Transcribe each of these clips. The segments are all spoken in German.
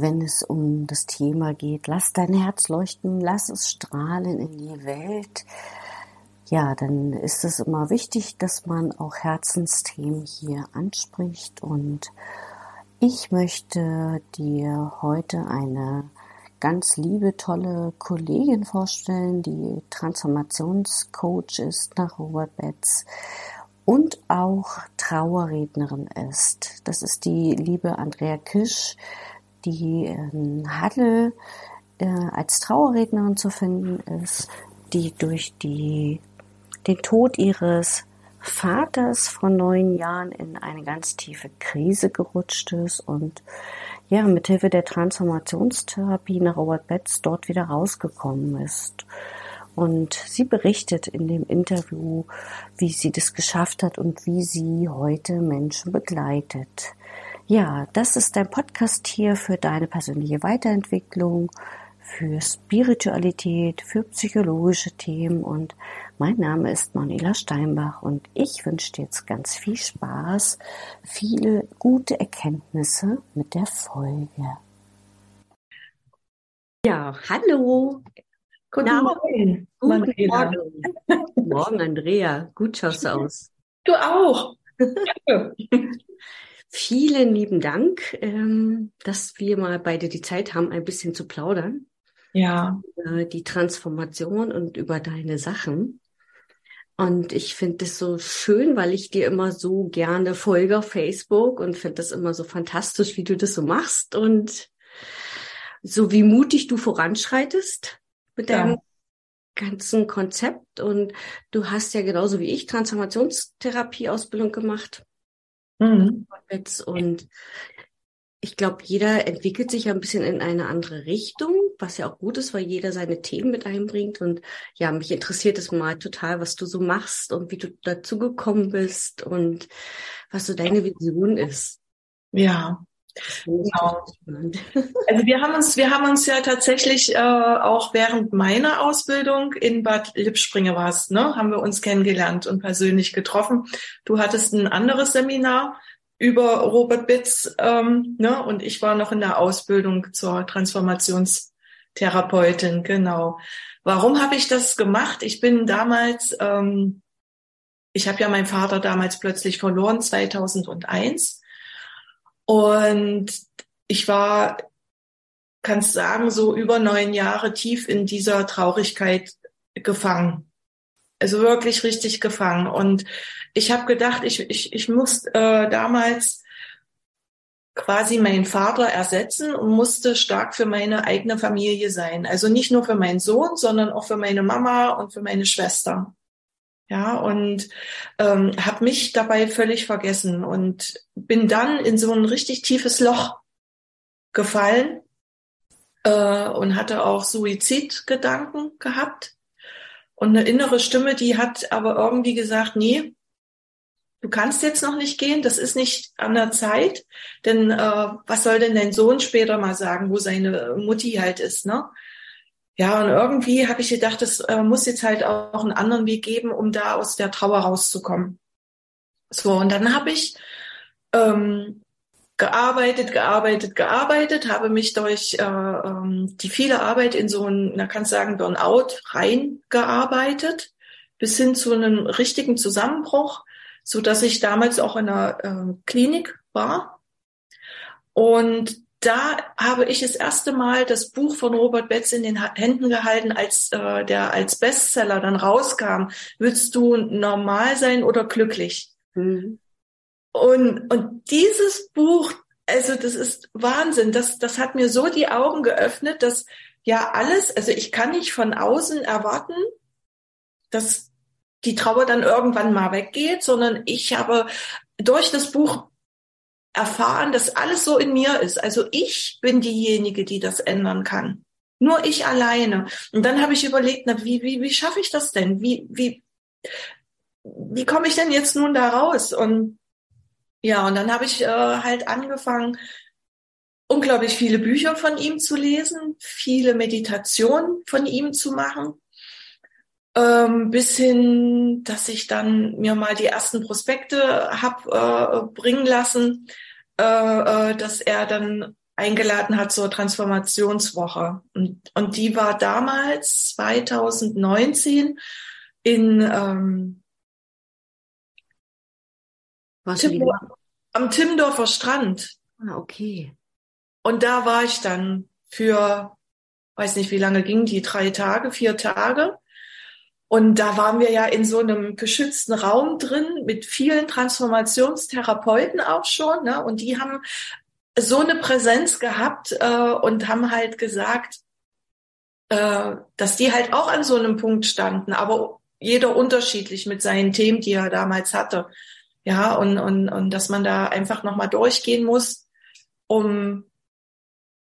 Wenn es um das Thema geht, lass dein Herz leuchten, lass es strahlen in die Welt. Ja, dann ist es immer wichtig, dass man auch Herzensthemen hier anspricht und ich möchte dir heute eine ganz liebe, tolle Kollegin vorstellen, die Transformationscoach ist nach Robert Betz und auch Trauerrednerin ist. Das ist die liebe Andrea Kisch, die in Halle äh, als Trauerrednerin zu finden ist, die durch die, den Tod ihres Vaters vor neun Jahren in eine ganz tiefe Krise gerutscht ist und ja, mithilfe der Transformationstherapie nach Robert Betz dort wieder rausgekommen ist. Und sie berichtet in dem Interview, wie sie das geschafft hat und wie sie heute Menschen begleitet. Ja, das ist dein Podcast hier für deine persönliche Weiterentwicklung, für Spiritualität, für psychologische Themen und mein Name ist Manuela Steinbach und ich wünsche dir jetzt ganz viel Spaß, viele gute Erkenntnisse mit der Folge. Ja, hallo. Guten Morgen. Guten Morgen. Guten Morgen, Andrea. Gut schaust du aus. Du auch. Vielen lieben Dank, ähm, dass wir mal beide die Zeit haben, ein bisschen zu plaudern. Ja. Über die Transformation und über deine Sachen. Und ich finde das so schön, weil ich dir immer so gerne folge auf Facebook und finde das immer so fantastisch, wie du das so machst und so wie mutig du voranschreitest mit deinem ja. ganzen Konzept. Und du hast ja genauso wie ich Transformationstherapie-Ausbildung gemacht. Mhm. Und ich glaube, jeder entwickelt sich ja ein bisschen in eine andere Richtung, was ja auch gut ist, weil jeder seine Themen mit einbringt. Und ja, mich interessiert es mal total, was du so machst und wie du dazu gekommen bist und was so deine Vision ist. Ja, Genau. Also wir haben uns, wir haben uns ja tatsächlich äh, auch während meiner Ausbildung in Bad Lippspringe warst, ne, haben wir uns kennengelernt und persönlich getroffen. Du hattest ein anderes Seminar über Robert Bitz, ähm, ne, und ich war noch in der Ausbildung zur Transformationstherapeutin, genau. Warum habe ich das gemacht? Ich bin damals, ähm, ich habe ja meinen Vater damals plötzlich verloren, 2001 und ich war, kannst sagen, so über neun Jahre tief in dieser Traurigkeit gefangen. Also wirklich richtig gefangen. Und ich habe gedacht, ich, ich, ich muss äh, damals quasi meinen Vater ersetzen und musste stark für meine eigene Familie sein. Also nicht nur für meinen Sohn, sondern auch für meine Mama und für meine Schwester. Ja, und ähm, habe mich dabei völlig vergessen und bin dann in so ein richtig tiefes Loch gefallen äh, und hatte auch Suizidgedanken gehabt. Und eine innere Stimme, die hat aber irgendwie gesagt, nee, du kannst jetzt noch nicht gehen, das ist nicht an der Zeit, denn äh, was soll denn dein Sohn später mal sagen, wo seine Mutti halt ist, ne? Ja, und irgendwie habe ich gedacht, es äh, muss jetzt halt auch einen anderen Weg geben, um da aus der Trauer rauszukommen. So, und dann habe ich ähm, gearbeitet, gearbeitet, gearbeitet, habe mich durch äh, ähm, die viele Arbeit in so ein, na kannst sagen, Burnout reingearbeitet, bis hin zu einem richtigen Zusammenbruch, so dass ich damals auch in einer äh, Klinik war. Und da habe ich das erste Mal das Buch von Robert Betz in den Händen gehalten, als äh, der als Bestseller dann rauskam. Willst du normal sein oder glücklich? Mhm. Und, und dieses Buch, also das ist Wahnsinn. Das, das hat mir so die Augen geöffnet, dass ja alles, also ich kann nicht von außen erwarten, dass die Trauer dann irgendwann mal weggeht, sondern ich habe durch das Buch erfahren, dass alles so in mir ist. Also ich bin diejenige, die das ändern kann. Nur ich alleine. Und dann habe ich überlegt, na, wie, wie, wie schaffe ich das denn? Wie, wie, wie komme ich denn jetzt nun da raus? Und ja, und dann habe ich äh, halt angefangen, unglaublich viele Bücher von ihm zu lesen, viele Meditationen von ihm zu machen, ähm, bis hin, dass ich dann mir mal die ersten Prospekte hab äh, bringen lassen, äh, äh, dass er dann eingeladen hat zur Transformationswoche. Und, und die war damals 2019 in ähm, Timmendorf, am Timmendorfer Strand. Ah, okay. Und da war ich dann für, weiß nicht, wie lange ging die, drei Tage, vier Tage. Und da waren wir ja in so einem geschützten Raum drin mit vielen Transformationstherapeuten auch schon. Ne? Und die haben so eine Präsenz gehabt äh, und haben halt gesagt, äh, dass die halt auch an so einem Punkt standen, aber jeder unterschiedlich mit seinen Themen, die er damals hatte. Ja, und, und, und dass man da einfach nochmal durchgehen muss, um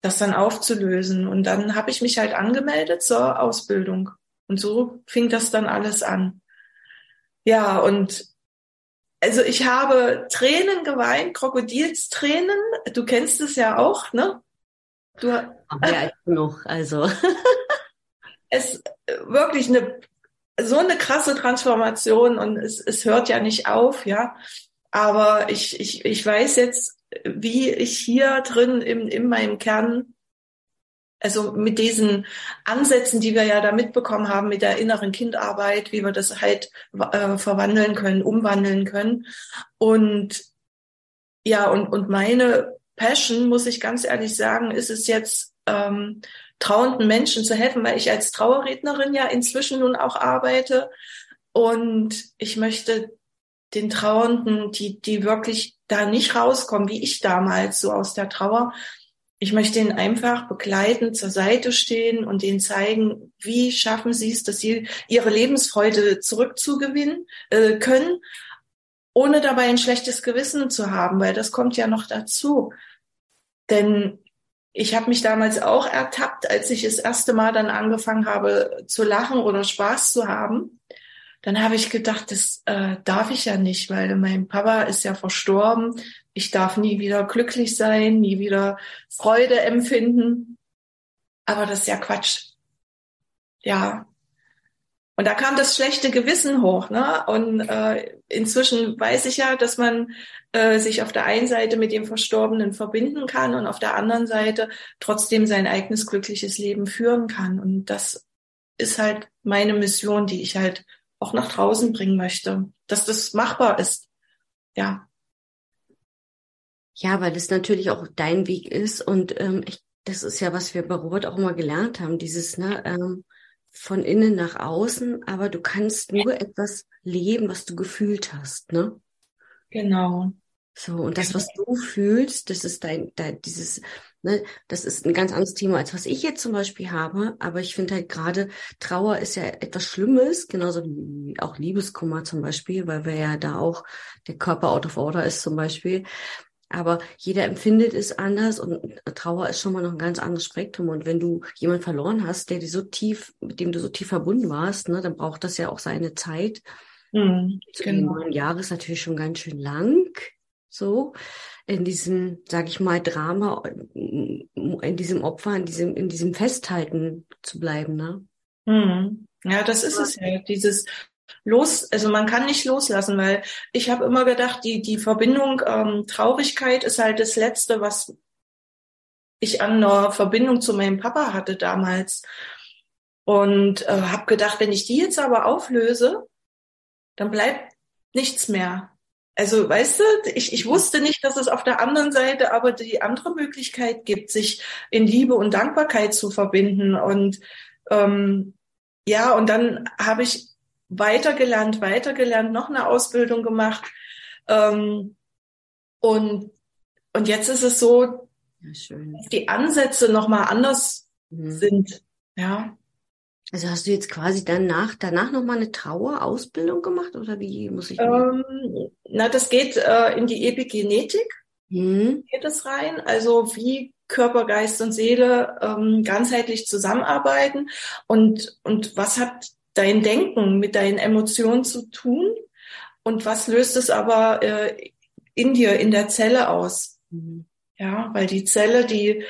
das dann aufzulösen. Und dann habe ich mich halt angemeldet zur Ausbildung. Und so fing das dann alles an. Ja, und also ich habe Tränen geweint, Krokodilstränen. Du kennst es ja auch, ne? Du, ja, noch, also. es wirklich eine so eine krasse Transformation und es, es hört ja nicht auf, ja. Aber ich, ich, ich weiß jetzt, wie ich hier drin im, in meinem Kern, also mit diesen Ansätzen, die wir ja da mitbekommen haben, mit der inneren Kindarbeit, wie wir das halt äh, verwandeln können, umwandeln können. Und ja, und, und meine Passion, muss ich ganz ehrlich sagen, ist es jetzt, ähm, trauernden Menschen zu helfen, weil ich als Trauerrednerin ja inzwischen nun auch arbeite. Und ich möchte den Trauernden, die, die wirklich da nicht rauskommen, wie ich damals so aus der Trauer, ich möchte ihnen einfach begleiten, zur Seite stehen und ihnen zeigen, wie schaffen sie es, dass sie ihre Lebensfreude zurückzugewinnen äh, können, ohne dabei ein schlechtes Gewissen zu haben, weil das kommt ja noch dazu. Denn ich habe mich damals auch ertappt, als ich das erste Mal dann angefangen habe zu lachen oder Spaß zu haben. Dann habe ich gedacht, das äh, darf ich ja nicht, weil mein Papa ist ja verstorben. Ich darf nie wieder glücklich sein, nie wieder Freude empfinden. Aber das ist ja Quatsch. Ja, und da kam das schlechte Gewissen hoch. Ne? Und äh, inzwischen weiß ich ja, dass man äh, sich auf der einen Seite mit dem Verstorbenen verbinden kann und auf der anderen Seite trotzdem sein eigenes glückliches Leben führen kann. Und das ist halt meine Mission, die ich halt auch nach draußen bringen möchte, dass das machbar ist. Ja. Ja, weil das natürlich auch dein Weg ist und ähm, ich, das ist ja, was wir bei Robert auch immer gelernt haben, dieses, ne, ähm, von innen nach außen, aber du kannst nur etwas leben, was du gefühlt hast, ne? Genau. So, und das, was du fühlst, das ist dein, dein dieses, ne, das ist ein ganz anderes Thema, als was ich jetzt zum Beispiel habe. Aber ich finde halt gerade, Trauer ist ja etwas Schlimmes, genauso wie auch Liebeskummer zum Beispiel, weil wir ja da auch der Körper out of order ist zum Beispiel. Aber jeder empfindet es anders und Trauer ist schon mal noch ein ganz anderes Spektrum. Und wenn du jemanden verloren hast, der dir so tief, mit dem du so tief verbunden warst, ne, dann braucht das ja auch seine Zeit. Mhm, genau. Neun Jahre ist natürlich schon ganz schön lang. So in diesem, sag ich mal, Drama, in diesem Opfer, in diesem, in diesem Festhalten zu bleiben, ne? Mhm. Ja, das ist es ja. Dieses los, also man kann nicht loslassen, weil ich habe immer gedacht, die, die Verbindung ähm, Traurigkeit ist halt das Letzte, was ich an einer Verbindung zu meinem Papa hatte damals. Und äh, habe gedacht, wenn ich die jetzt aber auflöse, dann bleibt nichts mehr. Also, weißt du, ich, ich wusste nicht, dass es auf der anderen Seite aber die andere Möglichkeit gibt, sich in Liebe und Dankbarkeit zu verbinden. Und ähm, ja, und dann habe ich weitergelernt, weitergelernt, noch eine Ausbildung gemacht. Ähm, und, und jetzt ist es so, ja, dass die Ansätze nochmal anders mhm. sind. Ja. Also hast du jetzt quasi danach, danach nochmal eine Trauerausbildung gemacht oder wie muss ich? Ähm, na, das geht äh, in die Epigenetik. Mhm. Geht es rein? Also wie Körper, Geist und Seele ähm, ganzheitlich zusammenarbeiten und, und was hat dein Denken mit deinen Emotionen zu tun und was löst es aber äh, in dir, in der Zelle aus. Mhm. Ja, weil die Zelle, die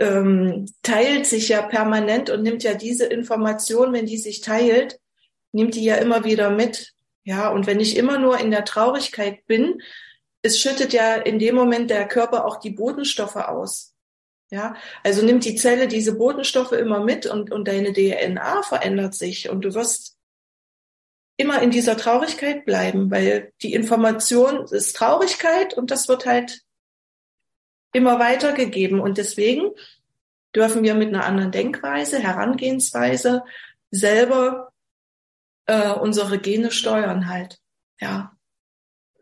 ähm, teilt sich ja permanent und nimmt ja diese Information, wenn die sich teilt, nimmt die ja immer wieder mit. Ja, und wenn ich immer nur in der Traurigkeit bin, es schüttet ja in dem Moment der Körper auch die Bodenstoffe aus. Ja, also nimmt die Zelle diese Botenstoffe immer mit und, und deine DNA verändert sich und du wirst immer in dieser Traurigkeit bleiben, weil die Information ist Traurigkeit und das wird halt immer weitergegeben. Und deswegen dürfen wir mit einer anderen Denkweise, Herangehensweise selber äh, unsere Gene steuern halt. Ja.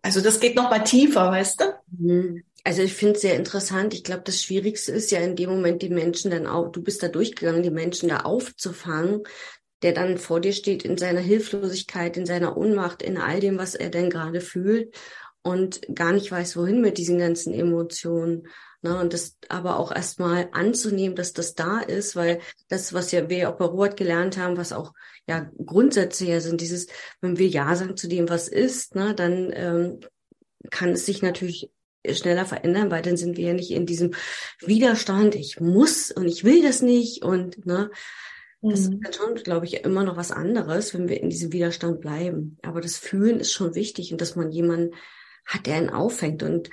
Also das geht noch mal tiefer, weißt du? Mhm. Also ich finde es sehr interessant. Ich glaube, das Schwierigste ist ja in dem Moment, die Menschen dann auch, du bist da durchgegangen, die Menschen da aufzufangen, der dann vor dir steht in seiner Hilflosigkeit, in seiner Unmacht, in all dem, was er denn gerade fühlt und gar nicht weiß, wohin mit diesen ganzen Emotionen. Ne, und das aber auch erstmal anzunehmen, dass das da ist, weil das, was ja wir auch bei Robert gelernt haben, was auch ja Grundsätze ja sind, dieses, wenn wir Ja sagen zu dem, was ist, ne, dann ähm, kann es sich natürlich schneller verändern, weil dann sind wir ja nicht in diesem Widerstand, ich muss und ich will das nicht und ne, das ist mhm. dann schon, glaube ich, immer noch was anderes, wenn wir in diesem Widerstand bleiben. Aber das Fühlen ist schon wichtig und dass man jemanden hat, der ihn auffängt. Und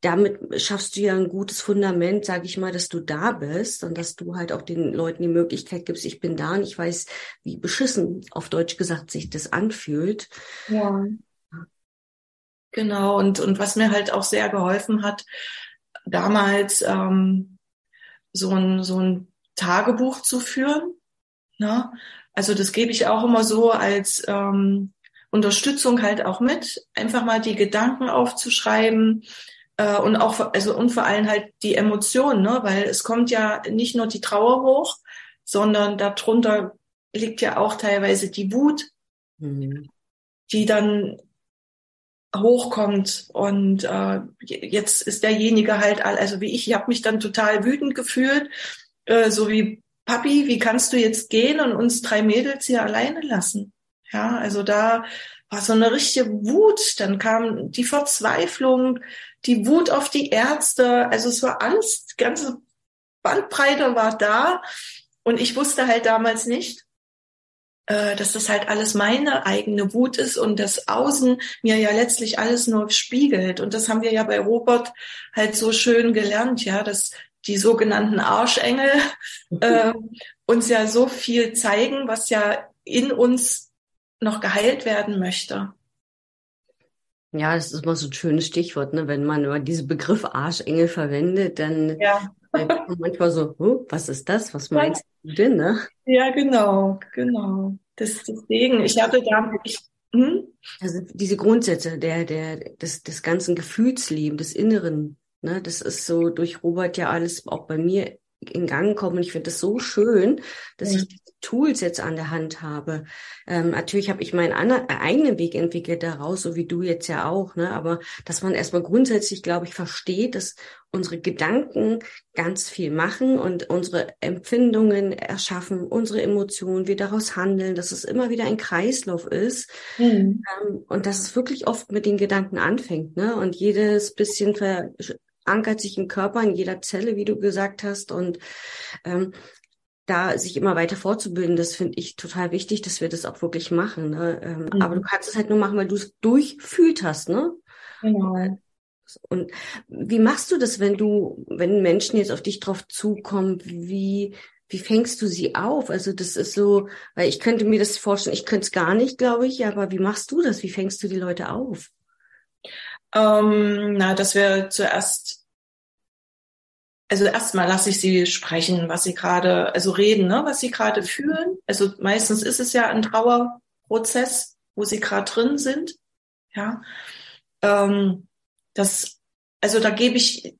damit schaffst du ja ein gutes Fundament, sage ich mal, dass du da bist und dass du halt auch den Leuten die Möglichkeit gibst, ich bin da und ich weiß, wie beschissen auf Deutsch gesagt sich das anfühlt. Ja. Genau, und, und was mir halt auch sehr geholfen hat, damals ähm, so ein, so ein Tagebuch zu führen. Ne? Also das gebe ich auch immer so als ähm, Unterstützung halt auch mit, einfach mal die Gedanken aufzuschreiben äh, und auch also und vor allem halt die Emotionen, ne? weil es kommt ja nicht nur die Trauer hoch, sondern darunter liegt ja auch teilweise die Wut, mhm. die dann hochkommt und äh, jetzt ist derjenige halt also wie ich, ich habe mich dann total wütend gefühlt, äh, so wie Papi, wie kannst du jetzt gehen und uns drei Mädels hier alleine lassen? Ja, also da war so eine richtige Wut. Dann kam die Verzweiflung, die Wut auf die Ärzte. Also es war Angst, die ganze Bandbreite war da. Und ich wusste halt damals nicht, äh, dass das halt alles meine eigene Wut ist und das Außen mir ja letztlich alles nur spiegelt. Und das haben wir ja bei Robert halt so schön gelernt, ja, dass die sogenannten Arschengel äh, uns ja so viel zeigen, was ja in uns noch geheilt werden möchte. Ja, das ist immer so ein schönes Stichwort, ne? Wenn man immer diesen Begriff Arschengel verwendet, dann ja. manchmal so, oh, was ist das? Was meinst du denn, ne? Ja, genau, genau. Das, deswegen, ich hatte da, ich, hm? Also diese Grundsätze der, der, des, des ganzen Gefühlslebens, des Inneren, Ne, das ist so durch Robert ja alles auch bei mir in Gang kommen. Ich finde es so schön, dass ja. ich diese Tools jetzt an der Hand habe. Ähm, natürlich habe ich meinen äh, eigenen Weg entwickelt daraus, so wie du jetzt ja auch. Ne? Aber dass man erstmal grundsätzlich, glaube ich, versteht, dass unsere Gedanken ganz viel machen und unsere Empfindungen erschaffen, unsere Emotionen, wir daraus handeln, dass es immer wieder ein Kreislauf ist mhm. ähm, und dass es wirklich oft mit den Gedanken anfängt. Ne? Und jedes bisschen ver ankert sich im Körper, in jeder Zelle, wie du gesagt hast. Und ähm, da sich immer weiter fortzubilden, das finde ich total wichtig, dass wir das auch wirklich machen. Ne? Ähm, mhm. Aber du kannst es halt nur machen, weil du es durchfühlt hast, ne? Genau. Und wie machst du das, wenn du, wenn Menschen jetzt auf dich drauf zukommen, wie, wie fängst du sie auf? Also das ist so, weil ich könnte mir das vorstellen, ich könnte es gar nicht, glaube ich, aber wie machst du das? Wie fängst du die Leute auf? Ähm, na, dass wir zuerst, also erstmal lasse ich sie sprechen, was sie gerade, also reden, ne, was sie gerade fühlen. Also meistens ist es ja ein Trauerprozess, wo sie gerade drin sind. Ja. Ähm, das, also da gebe ich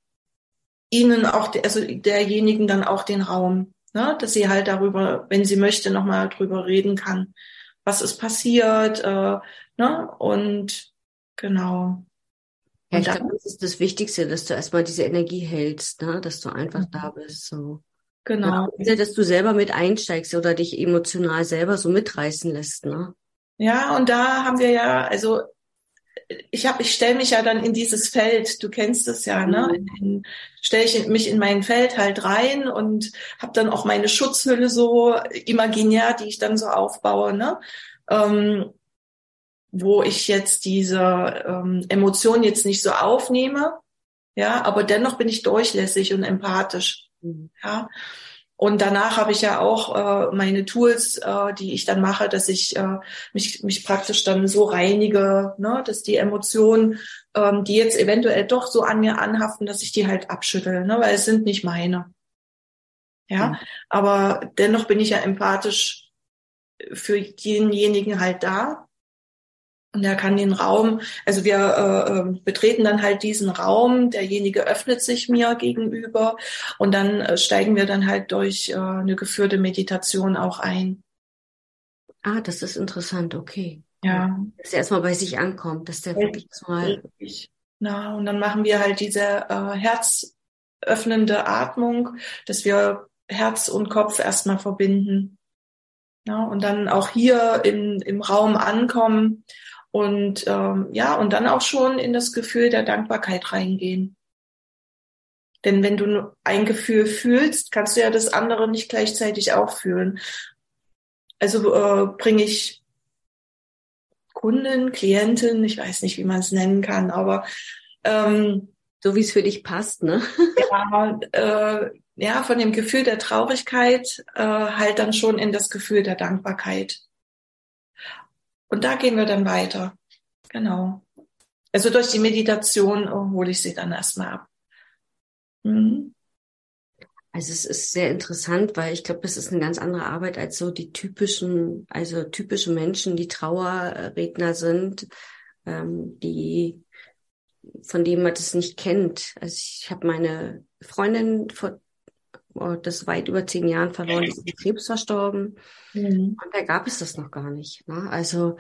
ihnen auch, also derjenigen dann auch den Raum, ne, dass sie halt darüber, wenn sie möchte, nochmal drüber reden kann, was ist passiert, äh, ne, und genau. Ja, ich glaube, das ist das Wichtigste, dass du erstmal diese Energie hältst, ne? dass du einfach mhm. da bist. So. Genau. Ja, dass du selber mit einsteigst oder dich emotional selber so mitreißen lässt. Ne? Ja, und da haben wir ja, also ich habe, ich stelle mich ja dann in dieses Feld, du kennst es ja, ne? Mhm. Stelle ich mich in mein Feld halt rein und habe dann auch meine Schutzhülle so imaginär, die ich dann so aufbaue, ne? Ähm, wo ich jetzt diese ähm, Emotionen jetzt nicht so aufnehme, ja, aber dennoch bin ich durchlässig und empathisch. Mhm. Ja. Und danach habe ich ja auch äh, meine Tools, äh, die ich dann mache, dass ich äh, mich, mich praktisch dann so reinige, ne, dass die Emotionen, ähm, die jetzt eventuell doch so an mir anhaften, dass ich die halt abschüttel, ne, weil es sind nicht meine. Ja, mhm. aber dennoch bin ich ja empathisch für denjenigen halt da. Und er kann den Raum, also wir äh, ähm, betreten dann halt diesen Raum, derjenige öffnet sich mir gegenüber und dann äh, steigen wir dann halt durch äh, eine geführte Meditation auch ein. Ah, das ist interessant, okay. Ja. Dass er erstmal bei sich ankommt, dass der wirklich mal. Na, und dann machen wir halt diese äh, herzöffnende Atmung, dass wir Herz und Kopf erstmal verbinden. Ja, und dann auch hier im, im Raum ankommen und ähm, ja, und dann auch schon in das Gefühl der Dankbarkeit reingehen. Denn wenn du ein Gefühl fühlst, kannst du ja das andere nicht gleichzeitig auch fühlen. Also äh, bringe ich Kunden, Klientin, ich weiß nicht, wie man es nennen kann, aber ähm, so wie es für dich passt, ne? ja, äh, ja, von dem Gefühl der Traurigkeit äh, halt dann schon in das Gefühl der Dankbarkeit. Und da gehen wir dann weiter. Genau. Also durch die Meditation hole ich sie dann erstmal ab. Mhm. Also es ist sehr interessant, weil ich glaube, es ist eine ganz andere Arbeit als so die typischen, also typische Menschen, die Trauerredner sind, ähm, die von denen man das nicht kennt. Also ich habe meine Freundin vor oh, das weit über zehn Jahren verloren, die ist mit Krebs verstorben. Mhm. Und da gab es das noch gar nicht. Ne? Also,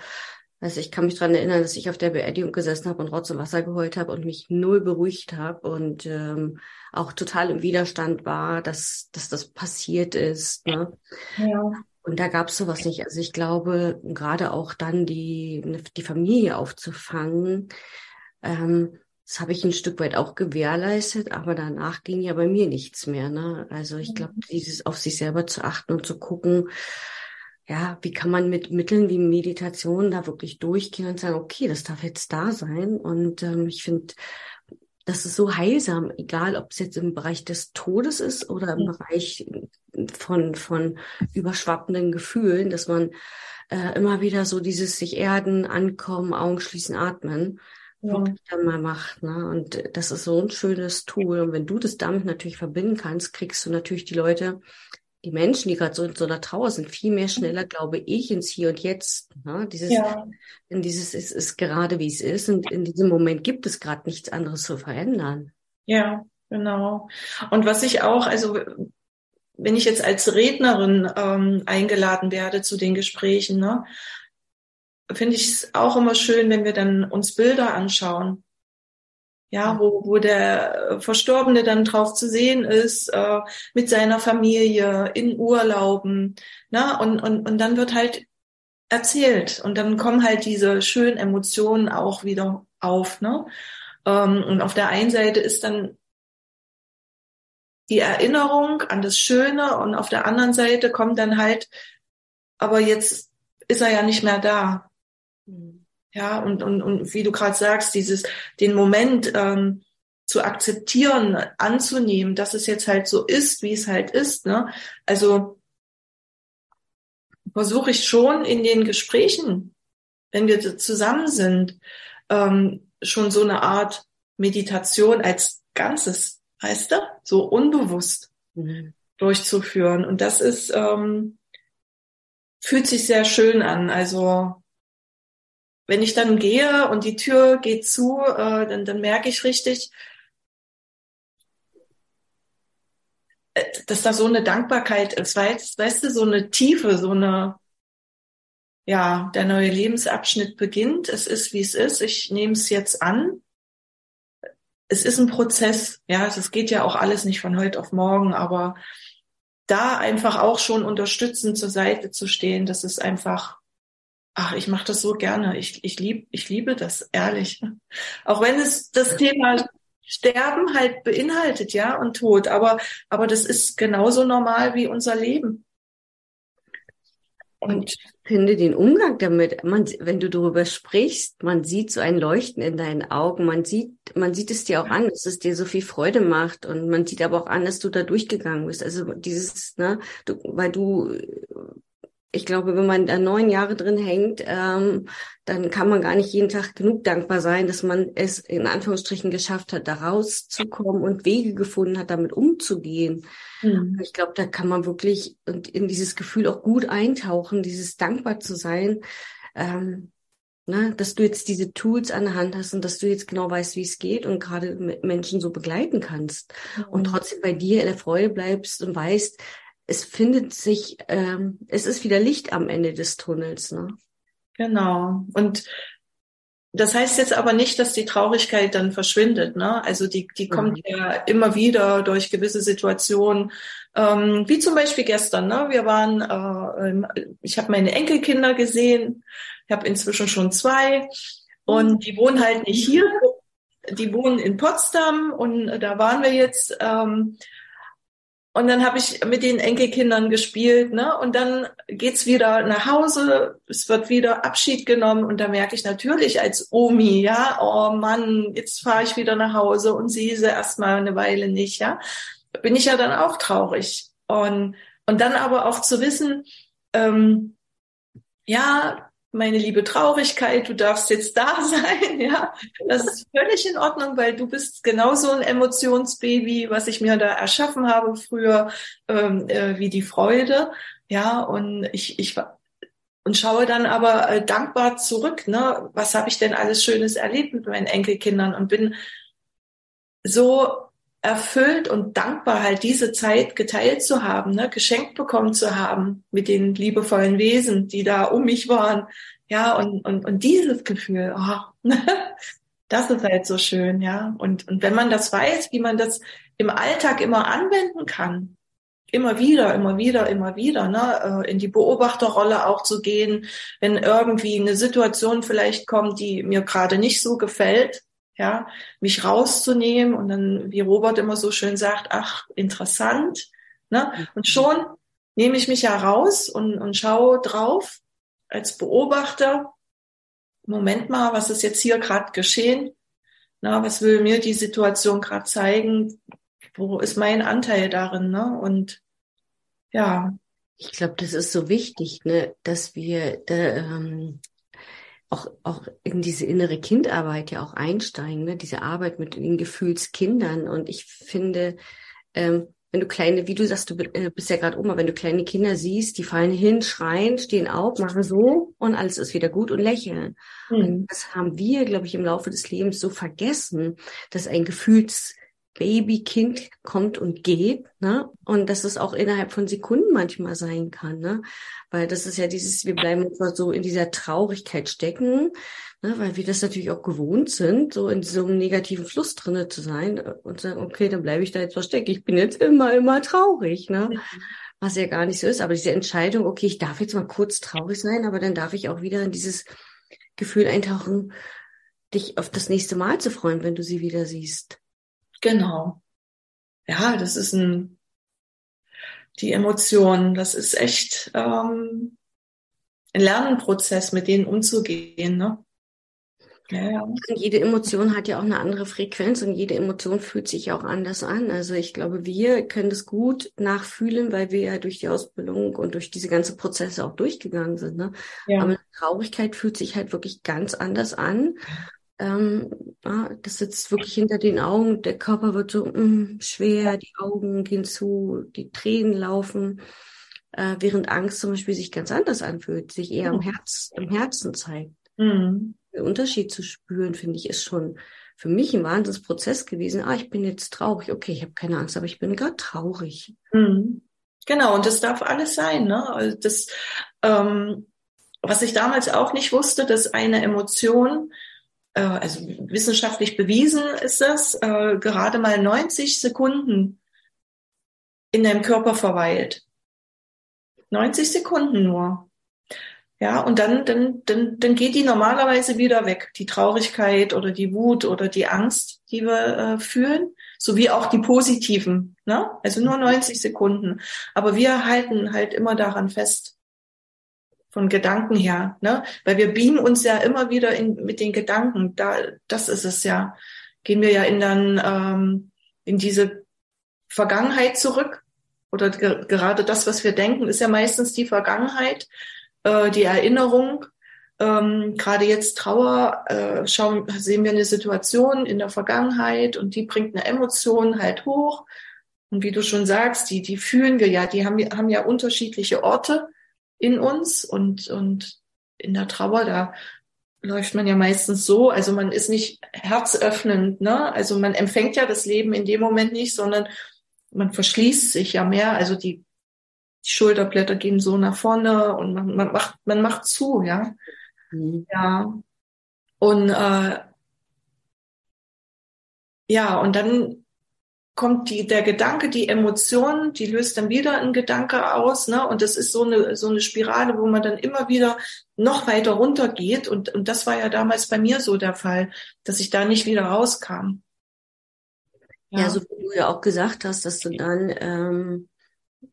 also ich kann mich dran erinnern, dass ich auf der Beerdigung gesessen habe und Rotz und Wasser geheult habe und mich null beruhigt habe und ähm, auch total im Widerstand war, dass, dass das passiert ist. Ne? Ja. Und da gab es sowas nicht. Also ich glaube, gerade auch dann die, die Familie aufzufangen, ähm, das habe ich ein Stück weit auch gewährleistet, aber danach ging ja bei mir nichts mehr. Ne? Also ich glaube, mhm. dieses auf sich selber zu achten und zu gucken, ja, wie kann man mit Mitteln wie Meditation da wirklich durchgehen und sagen, okay, das darf jetzt da sein. Und ähm, ich finde, das ist so heilsam, egal ob es jetzt im Bereich des Todes ist oder im ja. Bereich von, von überschwappenden Gefühlen, dass man äh, immer wieder so dieses sich erden, ankommen, Augen schließen, atmen ja. dann mal macht. Ne? Und das ist so ein schönes Tool. Und wenn du das damit natürlich verbinden kannst, kriegst du natürlich die Leute, die Menschen, die gerade so in so einer Trauer sind, viel mehr schneller, glaube ich, ins Hier und Jetzt. Ne? Dieses, ja. in dieses ist, ist gerade wie es ist und in diesem Moment gibt es gerade nichts anderes zu verändern. Ja, genau. Und was ich auch, also wenn ich jetzt als Rednerin ähm, eingeladen werde zu den Gesprächen, ne, finde ich es auch immer schön, wenn wir dann uns Bilder anschauen. Ja, wo, wo der Verstorbene dann drauf zu sehen ist, äh, mit seiner Familie, in Urlauben, ne? Und, und, und dann wird halt erzählt und dann kommen halt diese schönen Emotionen auch wieder auf, ne? Ähm, und auf der einen Seite ist dann die Erinnerung an das Schöne und auf der anderen Seite kommt dann halt, aber jetzt ist er ja nicht mehr da. Ja, und, und, und wie du gerade sagst, dieses, den Moment ähm, zu akzeptieren, anzunehmen, dass es jetzt halt so ist, wie es halt ist. Ne? Also versuche ich schon in den Gesprächen, wenn wir zusammen sind, ähm, schon so eine Art Meditation als Ganzes, weißt du, so unbewusst mhm. durchzuführen. Und das ist, ähm, fühlt sich sehr schön an. Also wenn ich dann gehe und die Tür geht zu, äh, dann, dann merke ich richtig, äh, dass da so eine Dankbarkeit ist, weißt, weißt du, so eine Tiefe, so eine, ja, der neue Lebensabschnitt beginnt. Es ist, wie es ist. Ich nehme es jetzt an. Es ist ein Prozess. Ja, es geht ja auch alles nicht von heute auf morgen, aber da einfach auch schon unterstützend zur Seite zu stehen, das ist einfach ach, ich mache das so gerne. Ich, ich, lieb, ich liebe das, ehrlich. Auch wenn es das Thema Sterben halt beinhaltet, ja, und Tod. Aber, aber das ist genauso normal wie unser Leben. Und ich finde den Umgang damit, man, wenn du darüber sprichst, man sieht so ein Leuchten in deinen Augen, man sieht, man sieht es dir auch an, dass es dir so viel Freude macht und man sieht aber auch an, dass du da durchgegangen bist. Also dieses, ne, du, weil du ich glaube, wenn man da neun Jahre drin hängt, ähm, dann kann man gar nicht jeden Tag genug dankbar sein, dass man es in Anführungsstrichen geschafft hat, da rauszukommen und Wege gefunden hat, damit umzugehen. Mhm. Ich glaube, da kann man wirklich in dieses Gefühl auch gut eintauchen, dieses dankbar zu sein, ähm, ne, dass du jetzt diese Tools an der Hand hast und dass du jetzt genau weißt, wie es geht und gerade Menschen so begleiten kannst mhm. und trotzdem bei dir in der Freude bleibst und weißt, es findet sich, ähm, es ist wieder Licht am Ende des Tunnels. Ne? Genau. Und das heißt jetzt aber nicht, dass die Traurigkeit dann verschwindet. Ne? Also die, die kommt mhm. ja immer wieder durch gewisse Situationen, ähm, wie zum Beispiel gestern. Ne? Wir waren, äh, ich habe meine Enkelkinder gesehen, ich habe inzwischen schon zwei und die wohnen halt nicht hier, die wohnen in Potsdam und da waren wir jetzt. Ähm, und dann habe ich mit den Enkelkindern gespielt, ne? Und dann geht's wieder nach Hause, es wird wieder Abschied genommen und da merke ich natürlich als Omi, ja, oh Mann, jetzt fahre ich wieder nach Hause und sehe sie erstmal eine Weile nicht, ja. Bin ich ja dann auch traurig. Und, und dann aber auch zu wissen, ähm, ja, meine liebe Traurigkeit, du darfst jetzt da sein, ja. Das ist völlig in Ordnung, weil du bist genauso ein Emotionsbaby, was ich mir da erschaffen habe früher, ähm, äh, wie die Freude, ja. Und ich, ich und schaue dann aber äh, dankbar zurück, ne? Was habe ich denn alles Schönes erlebt mit meinen Enkelkindern und bin so erfüllt und dankbar, halt diese Zeit geteilt zu haben, ne, geschenkt bekommen zu haben mit den liebevollen Wesen, die da um mich waren. Ja, und, und, und dieses Gefühl, oh, das ist halt so schön, ja. Und, und wenn man das weiß, wie man das im Alltag immer anwenden kann, immer wieder, immer wieder, immer wieder, ne, äh, in die Beobachterrolle auch zu gehen, wenn irgendwie eine Situation vielleicht kommt, die mir gerade nicht so gefällt, ja, mich rauszunehmen und dann, wie Robert immer so schön sagt, ach, interessant, ne? Und mhm. schon nehme ich mich ja raus und, und schaue drauf als Beobachter. Moment mal, was ist jetzt hier gerade geschehen? Na, was will mir die Situation gerade zeigen? Wo ist mein Anteil darin? Ne? Und ja. Ich glaube, das ist so wichtig, ne, dass wir ähm, auch, auch in diese innere Kindarbeit ja auch einsteigen, ne? diese Arbeit mit den Gefühlskindern. Und ich finde, ähm, wenn du kleine, wie du sagst, du äh, bist ja gerade Oma, wenn du kleine Kinder siehst, die fallen hin, schreien, stehen auf, machen so und alles ist wieder gut und lächeln. Mhm. Und das haben wir, glaube ich, im Laufe des Lebens so vergessen, dass ein Gefühls Babykind kommt und geht, ne? Und dass es auch innerhalb von Sekunden manchmal sein kann, ne? Weil das ist ja dieses, wir bleiben immer so in dieser Traurigkeit stecken, ne? weil wir das natürlich auch gewohnt sind, so in so einem negativen Fluss drinne zu sein und sagen, okay, dann bleibe ich da jetzt versteckt. Ich bin jetzt immer, immer traurig, ne? Was ja gar nicht so ist. Aber diese Entscheidung, okay, ich darf jetzt mal kurz traurig sein, aber dann darf ich auch wieder in dieses Gefühl eintauchen, dich auf das nächste Mal zu freuen, wenn du sie wieder siehst. Genau. Ja, das ist ein, die Emotionen, das ist echt ähm, ein Lernprozess, mit denen umzugehen. Ne? Ja, ja. Jede Emotion hat ja auch eine andere Frequenz und jede Emotion fühlt sich auch anders an. Also ich glaube, wir können das gut nachfühlen, weil wir ja durch die Ausbildung und durch diese ganzen Prozesse auch durchgegangen sind. Ne? Ja. Aber Traurigkeit fühlt sich halt wirklich ganz anders an. Ähm, ja, das sitzt wirklich hinter den Augen. Der Körper wird so mm, schwer, die Augen gehen zu, die Tränen laufen, äh, während Angst zum Beispiel sich ganz anders anfühlt, sich eher im, Herz, im Herzen zeigt. Mhm. Der Unterschied zu spüren, finde ich, ist schon für mich ein Wahnsinnsprozess gewesen. Ah, ich bin jetzt traurig. Okay, ich habe keine Angst, aber ich bin gerade traurig. Mhm. Genau, und das darf alles sein. Ne? Also das, ähm, was ich damals auch nicht wusste, dass eine Emotion äh, also wissenschaftlich bewiesen ist das, äh, gerade mal 90 Sekunden in deinem Körper verweilt. 90 Sekunden nur. Ja, und dann, dann, dann, dann geht die normalerweise wieder weg. Die Traurigkeit oder die Wut oder die Angst, die wir äh, fühlen, sowie auch die positiven. Ne? Also nur 90 Sekunden. Aber wir halten halt immer daran fest. Von Gedanken her, ne? Weil wir beamen uns ja immer wieder in, mit den Gedanken. Da, das ist es ja. Gehen wir ja in dann ähm, in diese Vergangenheit zurück oder ge gerade das, was wir denken, ist ja meistens die Vergangenheit, äh, die Erinnerung. Ähm, gerade jetzt Trauer, äh, schauen, sehen wir eine Situation in der Vergangenheit und die bringt eine Emotion halt hoch. Und wie du schon sagst, die, die fühlen wir ja, die haben, haben ja unterschiedliche Orte in uns und, und in der Trauer, da läuft man ja meistens so, also man ist nicht herzöffnend, ne? Also man empfängt ja das Leben in dem Moment nicht, sondern man verschließt sich ja mehr, also die, die Schulterblätter gehen so nach vorne und man, man macht, man macht zu, ja. Mhm. Ja. Und äh, ja, und dann kommt die, der Gedanke, die Emotion, die löst dann wieder ein Gedanke aus, ne? Und das ist so eine, so eine Spirale, wo man dann immer wieder noch weiter runtergeht. Und, und das war ja damals bei mir so der Fall, dass ich da nicht wieder rauskam. Ja, ja so wie du ja auch gesagt hast, dass du dann, ähm,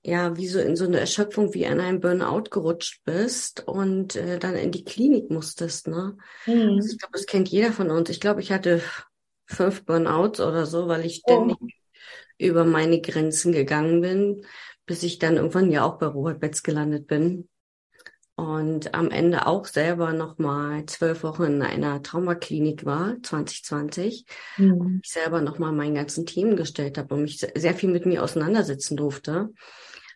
ja, wie so in so eine Erschöpfung wie in einem Burnout gerutscht bist und äh, dann in die Klinik musstest, ne? Mhm. Also ich glaube, das kennt jeder von uns. Ich glaube, ich hatte fünf Burnouts oder so, weil ich ständig oh über meine Grenzen gegangen bin, bis ich dann irgendwann ja auch bei Robert Betz gelandet bin. Und am Ende auch selber nochmal zwölf Wochen in einer Traumaklinik war, 2020. Mhm. Ich selber nochmal meinen ganzen Team gestellt habe und mich sehr viel mit mir auseinandersetzen durfte.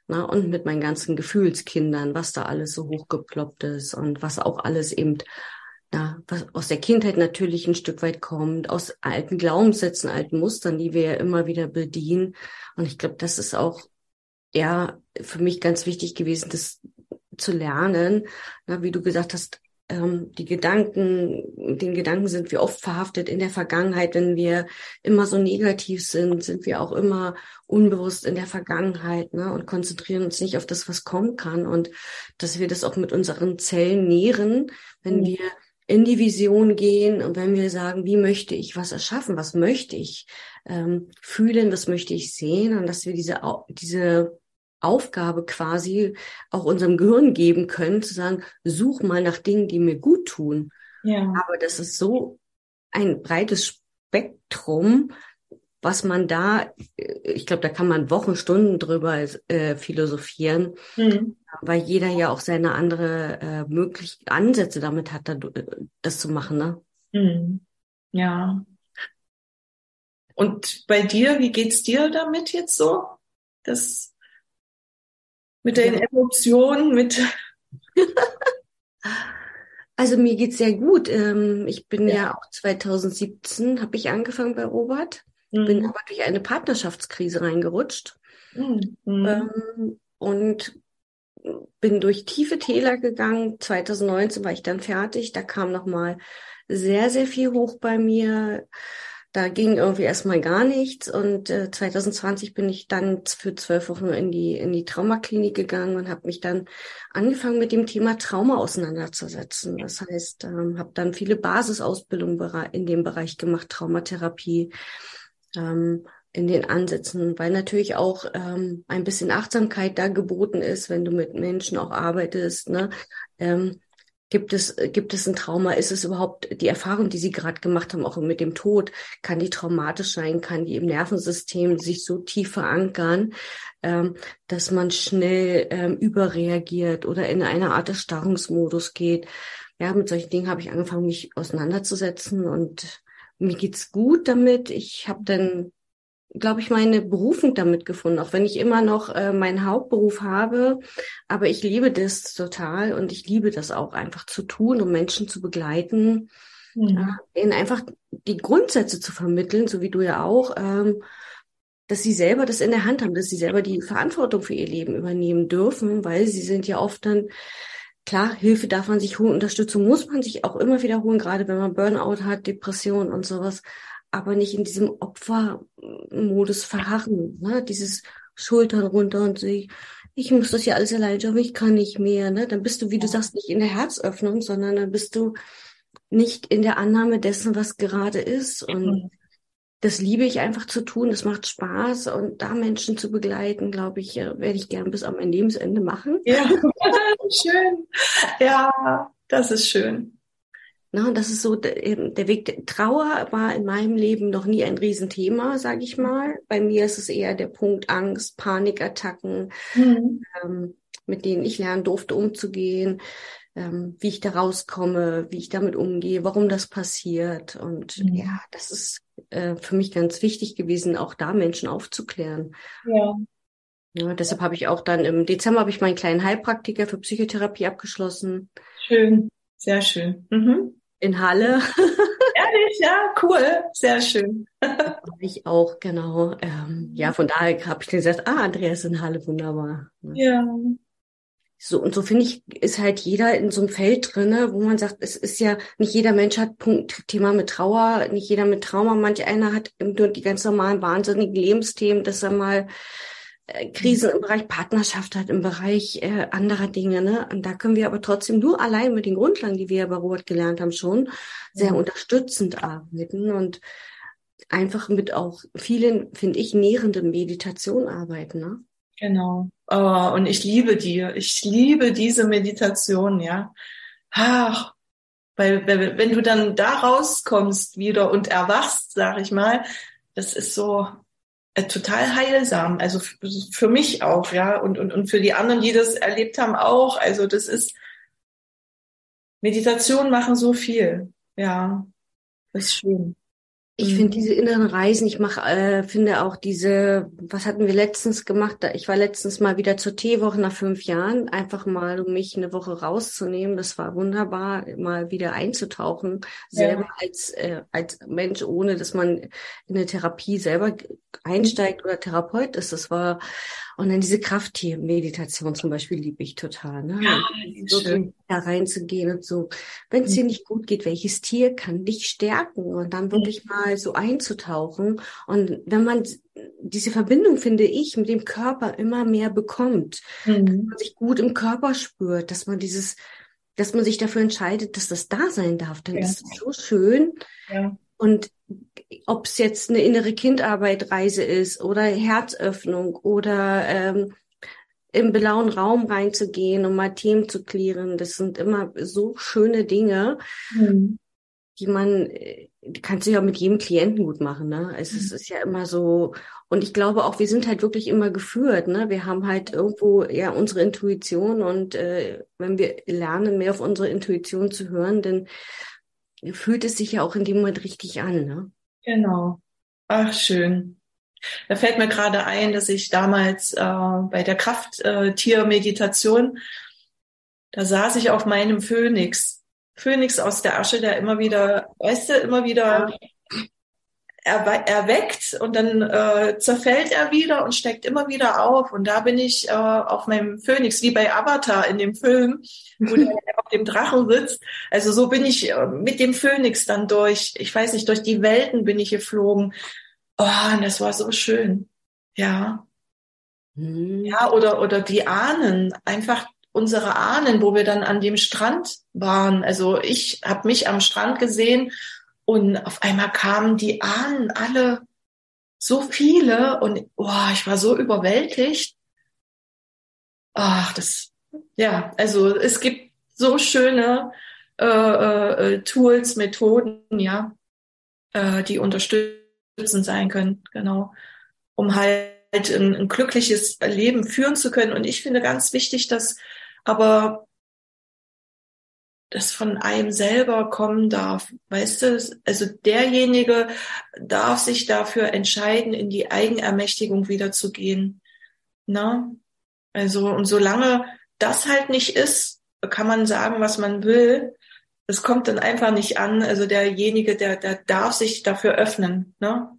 Na, und mit meinen ganzen Gefühlskindern, was da alles so hochgeploppt ist und was auch alles eben ja, was aus der Kindheit natürlich ein Stück weit kommt, aus alten Glaubenssätzen, alten Mustern, die wir ja immer wieder bedienen. Und ich glaube, das ist auch ja für mich ganz wichtig gewesen, das zu lernen. Na, wie du gesagt hast, ähm, die Gedanken, den Gedanken sind wir oft verhaftet in der Vergangenheit. Wenn wir immer so negativ sind, sind wir auch immer unbewusst in der Vergangenheit ne, und konzentrieren uns nicht auf das, was kommen kann. Und dass wir das auch mit unseren Zellen nähren, wenn mhm. wir in die Vision gehen und wenn wir sagen, wie möchte ich was erschaffen, was möchte ich ähm, fühlen, was möchte ich sehen und dass wir diese, diese Aufgabe quasi auch unserem Gehirn geben können, zu sagen, such mal nach Dingen, die mir gut tun. Ja. Aber das ist so ein breites Spektrum, was man da, ich glaube, da kann man Wochen, Stunden drüber äh, philosophieren, mhm. weil jeder ja auch seine andere äh, möglich Ansätze damit hat, das zu machen. Ne? Mhm. Ja. Und bei dir, wie geht's dir damit jetzt so? Das mit den ja. Emotionen, mit Also mir geht's sehr gut. Ähm, ich bin ja, ja auch 2017 habe ich angefangen bei Robert. Mhm. Bin aber durch eine Partnerschaftskrise reingerutscht. Mhm. Ähm, und bin durch tiefe Täler gegangen. 2019 war ich dann fertig. Da kam nochmal sehr, sehr viel hoch bei mir. Da ging irgendwie erstmal gar nichts. Und äh, 2020 bin ich dann für zwölf Wochen in die, in die Traumaklinik gegangen und habe mich dann angefangen mit dem Thema Trauma auseinanderzusetzen. Das heißt, ähm, habe dann viele Basisausbildungen in dem Bereich gemacht, Traumatherapie, ähm, in den Ansätzen, weil natürlich auch ähm, ein bisschen Achtsamkeit da geboten ist, wenn du mit Menschen auch arbeitest. Ne? Ähm, gibt es gibt es ein Trauma? Ist es überhaupt die Erfahrung, die sie gerade gemacht haben, auch mit dem Tod? Kann die traumatisch sein? Kann die im Nervensystem sich so tief verankern, ähm, dass man schnell ähm, überreagiert oder in eine Art des Starrungsmodus geht? Ja, mit solchen Dingen habe ich angefangen, mich auseinanderzusetzen und mir geht's gut damit. Ich habe dann, glaube ich, meine Berufung damit gefunden, auch wenn ich immer noch äh, meinen Hauptberuf habe. Aber ich liebe das total und ich liebe das auch einfach zu tun, um Menschen zu begleiten, mhm. äh, ihnen einfach die Grundsätze zu vermitteln, so wie du ja auch. Ähm, dass sie selber das in der Hand haben, dass sie selber die Verantwortung für ihr Leben übernehmen dürfen, weil sie sind ja oft dann Klar, Hilfe darf man sich holen, Unterstützung muss man sich auch immer wieder holen, gerade wenn man Burnout hat, Depression und sowas, aber nicht in diesem Opfermodus verharren, ne? dieses Schultern runter und sich, ich muss das ja alles allein schaffen, ich kann nicht mehr, ne? Dann bist du, wie du sagst, nicht in der Herzöffnung, sondern dann bist du nicht in der Annahme dessen, was gerade ist und das liebe ich einfach zu tun. Das macht Spaß und da Menschen zu begleiten, glaube ich, äh, werde ich gern bis an mein Lebensende machen. Ja, schön. Ja, das ist schön. Na, das ist so der Weg. Trauer war in meinem Leben noch nie ein Riesenthema, sage ich mal. Bei mir ist es eher der Punkt Angst, Panikattacken, mhm. ähm, mit denen ich lernen durfte, umzugehen, ähm, wie ich da rauskomme, wie ich damit umgehe, warum das passiert. Und mhm. ja, das ist äh, für mich ganz wichtig gewesen, auch da Menschen aufzuklären. Ja. Ja, deshalb habe ich auch dann im Dezember habe ich meinen kleinen Heilpraktiker für Psychotherapie abgeschlossen. Schön, sehr schön. Mhm in Halle. Ehrlich, ja, cool, sehr schön. ich auch, genau. Ähm, ja, von daher habe ich gesagt, ah, Andreas in Halle, wunderbar. Ja. So, und so finde ich, ist halt jeder in so einem Feld drinne, wo man sagt, es ist ja, nicht jeder Mensch hat Punkt, Thema mit Trauer, nicht jeder mit Trauma, manch einer hat nur die ganz normalen wahnsinnigen Lebensthemen, dass er mal äh, Krisen im Bereich Partnerschaft hat, im Bereich äh, anderer Dinge. Ne? Und da können wir aber trotzdem nur allein mit den Grundlagen, die wir ja bei Robert gelernt haben, schon sehr mhm. unterstützend arbeiten und einfach mit auch vielen, finde ich, nährenden Meditation arbeiten. Ne? Genau. Oh, und ich liebe die. Ich liebe diese Meditation, ja. Ach, weil, weil wenn du dann da rauskommst wieder und erwachst, sag ich mal, das ist so, äh, total heilsam. Also für mich auch, ja, und, und, und für die anderen, die das erlebt haben, auch. Also das ist, Meditation machen so viel. Ja, das ist schön. Ich finde diese inneren Reisen, ich mache, äh, finde auch diese, was hatten wir letztens gemacht? Ich war letztens mal wieder zur Teewoche nach fünf Jahren, einfach mal, um mich eine Woche rauszunehmen. Das war wunderbar, mal wieder einzutauchen, selber ja. als, äh, als Mensch, ohne dass man in eine Therapie selber einsteigt oder Therapeut ist. Das war, und dann diese Krafttiermeditation zum Beispiel liebe ich total. Ne? Ja, so da reinzugehen und so, wenn es dir nicht gut geht, welches Tier kann dich stärken? Und dann wirklich mal so einzutauchen. Und wenn man diese Verbindung, finde ich, mit dem Körper immer mehr bekommt, mhm. dass man sich gut im Körper spürt, dass man dieses, dass man sich dafür entscheidet, dass das da sein darf, dann ja. ist es so schön. Ja. Und ob es jetzt eine innere Kindarbeit-Reise ist oder Herzöffnung oder ähm, im blauen Raum reinzugehen und mal Themen zu klären, das sind immer so schöne Dinge, mhm. die man, die kannst du ja mit jedem Klienten gut machen. Ne? Es, mhm. es ist ja immer so, und ich glaube auch, wir sind halt wirklich immer geführt. Ne? Wir haben halt irgendwo ja unsere Intuition und äh, wenn wir lernen, mehr auf unsere Intuition zu hören, dann fühlt es sich ja auch in dem Moment richtig an. Ne? Genau. Ach, schön. Da fällt mir gerade ein, dass ich damals äh, bei der Krafttiermeditation, äh, da saß ich auf meinem Phönix. Phönix aus der Asche, der immer wieder, weißt du, immer wieder erweckt und dann äh, zerfällt er wieder und steckt immer wieder auf. Und da bin ich äh, auf meinem Phönix, wie bei Avatar in dem Film, wo der auf dem Drachen sitzt. Also so bin ich äh, mit dem Phönix dann durch, ich weiß nicht, durch die Welten bin ich geflogen. Oh, und das war so schön. Ja. Mhm. Ja, oder, oder die Ahnen, einfach unsere Ahnen, wo wir dann an dem Strand waren. Also ich habe mich am Strand gesehen und auf einmal kamen die Ahnen alle so viele und oh, ich war so überwältigt. Ach, das, ja, also es gibt so schöne äh, äh, Tools, Methoden, ja, äh, die unterstützend sein können, genau, um halt ein, ein glückliches Leben führen zu können. Und ich finde ganz wichtig, dass aber das von einem selber kommen darf. Weißt du, also derjenige darf sich dafür entscheiden, in die Eigenermächtigung wieder zu. Na? Also, und solange das halt nicht ist, kann man sagen, was man will. Das kommt dann einfach nicht an. Also derjenige, der, der darf sich dafür öffnen. Ne?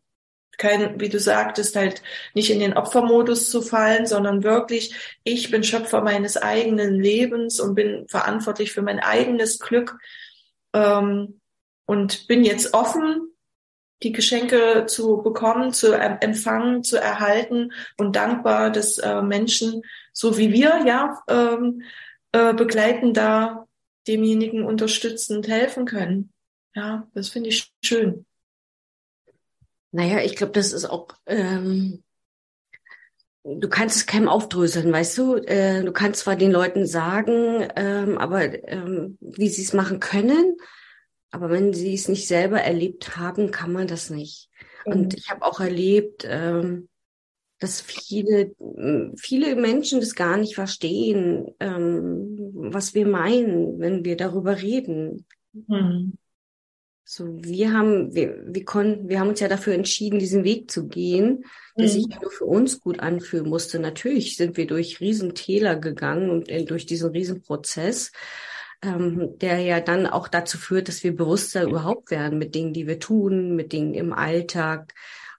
Kein, wie du sagtest, halt nicht in den Opfermodus zu fallen, sondern wirklich, ich bin Schöpfer meines eigenen Lebens und bin verantwortlich für mein eigenes Glück ähm, und bin jetzt offen, die Geschenke zu bekommen, zu empfangen, zu erhalten und dankbar, dass äh, Menschen, so wie wir, ja, ähm, äh, begleiten da demjenigen unterstützend helfen können. Ja, das finde ich schön. Naja, ich glaube, das ist auch, ähm, du kannst es keinem aufdröseln, weißt du? Äh, du kannst zwar den Leuten sagen, ähm, aber ähm, wie sie es machen können, aber wenn sie es nicht selber erlebt haben, kann man das nicht. Mhm. Und ich habe auch erlebt, ähm, dass viele, viele Menschen das gar nicht verstehen, ähm, was wir meinen, wenn wir darüber reden. Mhm. So, wir haben, wir, wir konnten, wir haben uns ja dafür entschieden, diesen Weg zu gehen, der mhm. sich nur für uns gut anfühlen musste. Natürlich sind wir durch Riesentäler gegangen und äh, durch diesen Riesenprozess, ähm, der ja dann auch dazu führt, dass wir bewusster überhaupt werden mit Dingen, die wir tun, mit Dingen im Alltag.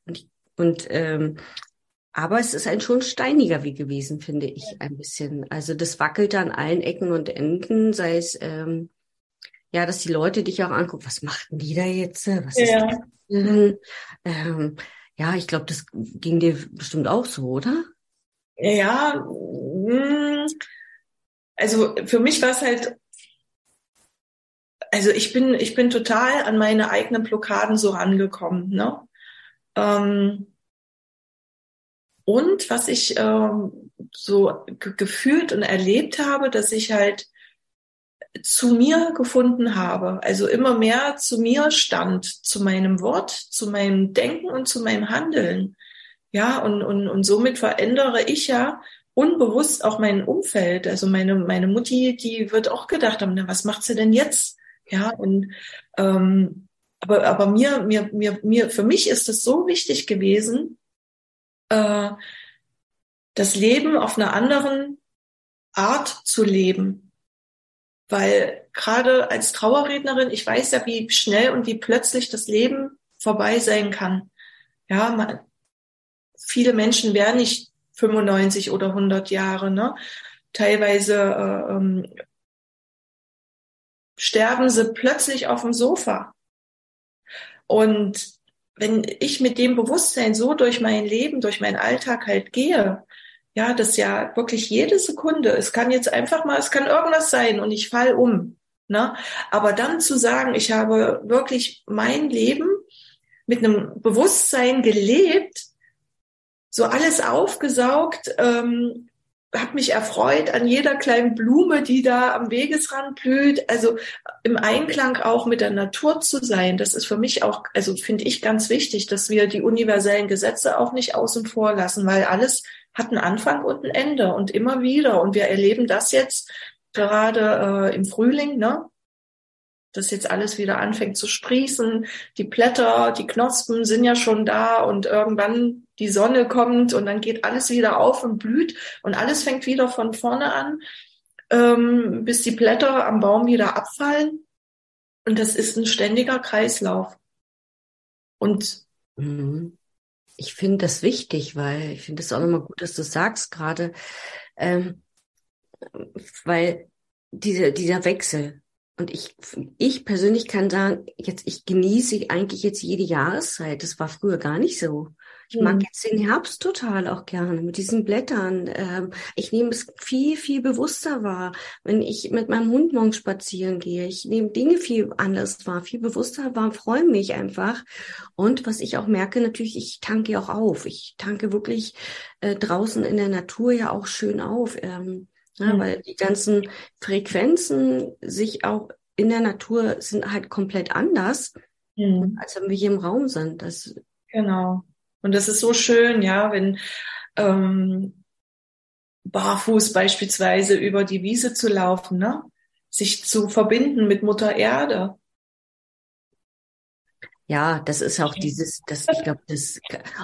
Und, und ähm, aber es ist ein schon steiniger Weg gewesen, finde ich, ein bisschen. Also das wackelte an allen Ecken und Enden, sei es ähm, ja, dass die Leute dich auch angucken, was machten die da jetzt? Was ja. ist das ähm, ja, ich glaube, das ging dir bestimmt auch so, oder? Ja, mm, also für mich war es halt, also ich bin, ich bin total an meine eigenen Blockaden so rangekommen, ne? Ähm, und was ich ähm, so gefühlt und erlebt habe, dass ich halt zu mir gefunden habe, also immer mehr zu mir stand, zu meinem Wort, zu meinem Denken und zu meinem Handeln. Ja, und, und, und somit verändere ich ja unbewusst auch mein Umfeld. Also meine, meine Mutti, die wird auch gedacht haben, na, was macht sie denn jetzt? Ja, und ähm, aber, aber mir, mir, mir, mir, für mich ist es so wichtig gewesen, äh, das Leben auf einer anderen Art zu leben. Weil gerade als Trauerrednerin, ich weiß ja, wie schnell und wie plötzlich das Leben vorbei sein kann. Ja, man, viele Menschen werden nicht 95 oder 100 Jahre, ne? Teilweise äh, ähm, sterben sie plötzlich auf dem Sofa. Und wenn ich mit dem Bewusstsein so durch mein Leben, durch meinen Alltag halt gehe, ja, das ja wirklich jede Sekunde. Es kann jetzt einfach mal, es kann irgendwas sein und ich fall um. Ne? Aber dann zu sagen, ich habe wirklich mein Leben mit einem Bewusstsein gelebt, so alles aufgesaugt, ähm, habe mich erfreut an jeder kleinen Blume, die da am Wegesrand blüht. Also im Einklang auch mit der Natur zu sein, das ist für mich auch, also finde ich ganz wichtig, dass wir die universellen Gesetze auch nicht außen vor lassen, weil alles hat einen Anfang und ein Ende und immer wieder. Und wir erleben das jetzt gerade äh, im Frühling, ne? dass jetzt alles wieder anfängt zu sprießen. Die Blätter, die Knospen sind ja schon da und irgendwann die Sonne kommt und dann geht alles wieder auf und blüht und alles fängt wieder von vorne an, ähm, bis die Blätter am Baum wieder abfallen. Und das ist ein ständiger Kreislauf. Und mhm ich finde das wichtig, weil ich finde es auch nochmal gut, dass du sagst gerade, ähm, weil diese, dieser Wechsel, und ich, ich persönlich kann sagen, jetzt, ich genieße eigentlich jetzt jede Jahreszeit. Das war früher gar nicht so. Ich mag mhm. jetzt den Herbst total auch gerne mit diesen Blättern. Ähm, ich nehme es viel, viel bewusster wahr, wenn ich mit meinem Hund morgens spazieren gehe. Ich nehme Dinge viel anders wahr, viel bewusster wahr, freue mich einfach. Und was ich auch merke, natürlich, ich tanke auch auf. Ich tanke wirklich äh, draußen in der Natur ja auch schön auf. Ähm, ja, mhm. weil die ganzen Frequenzen sich auch in der Natur sind halt komplett anders, mhm. als wenn wir hier im Raum sind. Das genau. Und das ist so schön, ja, wenn ähm, barfuß beispielsweise über die Wiese zu laufen, ne? sich zu verbinden mit Mutter Erde. Ja, das ist auch dieses, das, ich glaube, das,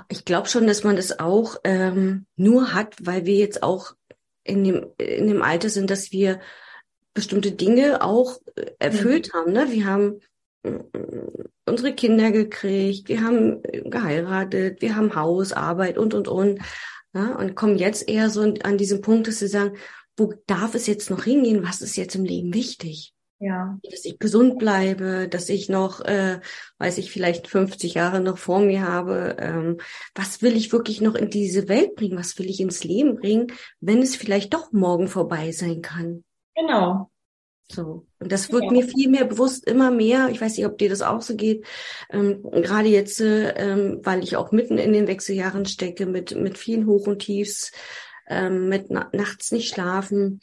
ich glaube schon, dass man das auch ähm, nur hat, weil wir jetzt auch in dem, in dem Alter sind, dass wir bestimmte Dinge auch äh, erfüllt mhm. haben. Ne? Wir haben unsere Kinder gekriegt, wir haben geheiratet, wir haben Haus, Arbeit und, und, und. Ja, und kommen jetzt eher so an diesen Punkt, dass sie sagen, wo darf es jetzt noch hingehen? Was ist jetzt im Leben wichtig? Ja. Dass ich gesund bleibe, dass ich noch, äh, weiß ich, vielleicht 50 Jahre noch vor mir habe. Ähm, was will ich wirklich noch in diese Welt bringen? Was will ich ins Leben bringen, wenn es vielleicht doch morgen vorbei sein kann? Genau. So. Und das wird ja. mir viel mehr bewusst, immer mehr. Ich weiß nicht, ob dir das auch so geht. Ähm, gerade jetzt, ähm, weil ich auch mitten in den Wechseljahren stecke, mit, mit vielen Hoch und Tiefs, ähm, mit na nachts nicht schlafen,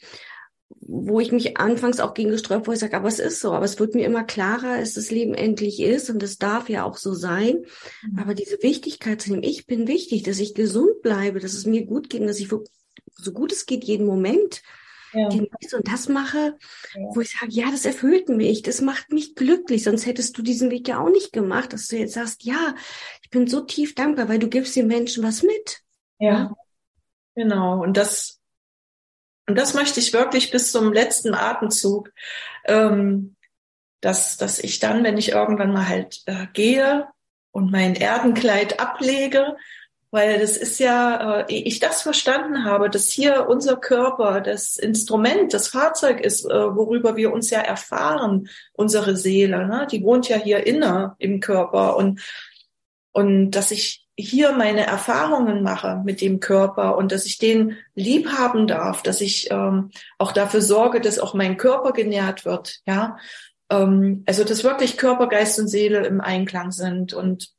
wo ich mich anfangs auch gegen gesträubt, wo ich sage, aber es ist so, aber es wird mir immer klarer, dass das Leben endlich ist und es darf ja auch so sein. Mhm. Aber diese Wichtigkeit zu nehmen, ich bin wichtig, dass ich gesund bleibe, dass es mir gut geht und dass ich so gut es geht jeden Moment ja. genieße und das mache, ja. wo ich sage, ja, das erfüllt mich, das macht mich glücklich, sonst hättest du diesen Weg ja auch nicht gemacht, dass du jetzt sagst, ja, ich bin so tief dankbar, weil du gibst den Menschen was mit. Ja, ja? genau. Und das, und das möchte ich wirklich bis zum letzten Atemzug, ähm, dass, dass ich dann, wenn ich irgendwann mal halt äh, gehe und mein Erdenkleid ablege, weil das ist ja, äh, ich das verstanden habe, dass hier unser Körper das Instrument, das Fahrzeug ist, äh, worüber wir uns ja erfahren, unsere Seele, ne? die wohnt ja hier inne im Körper und, und dass ich hier meine Erfahrungen mache mit dem Körper und dass ich den lieb haben darf, dass ich ähm, auch dafür sorge, dass auch mein Körper genährt wird, ja. Ähm, also dass wirklich Körper, Geist und Seele im Einklang sind und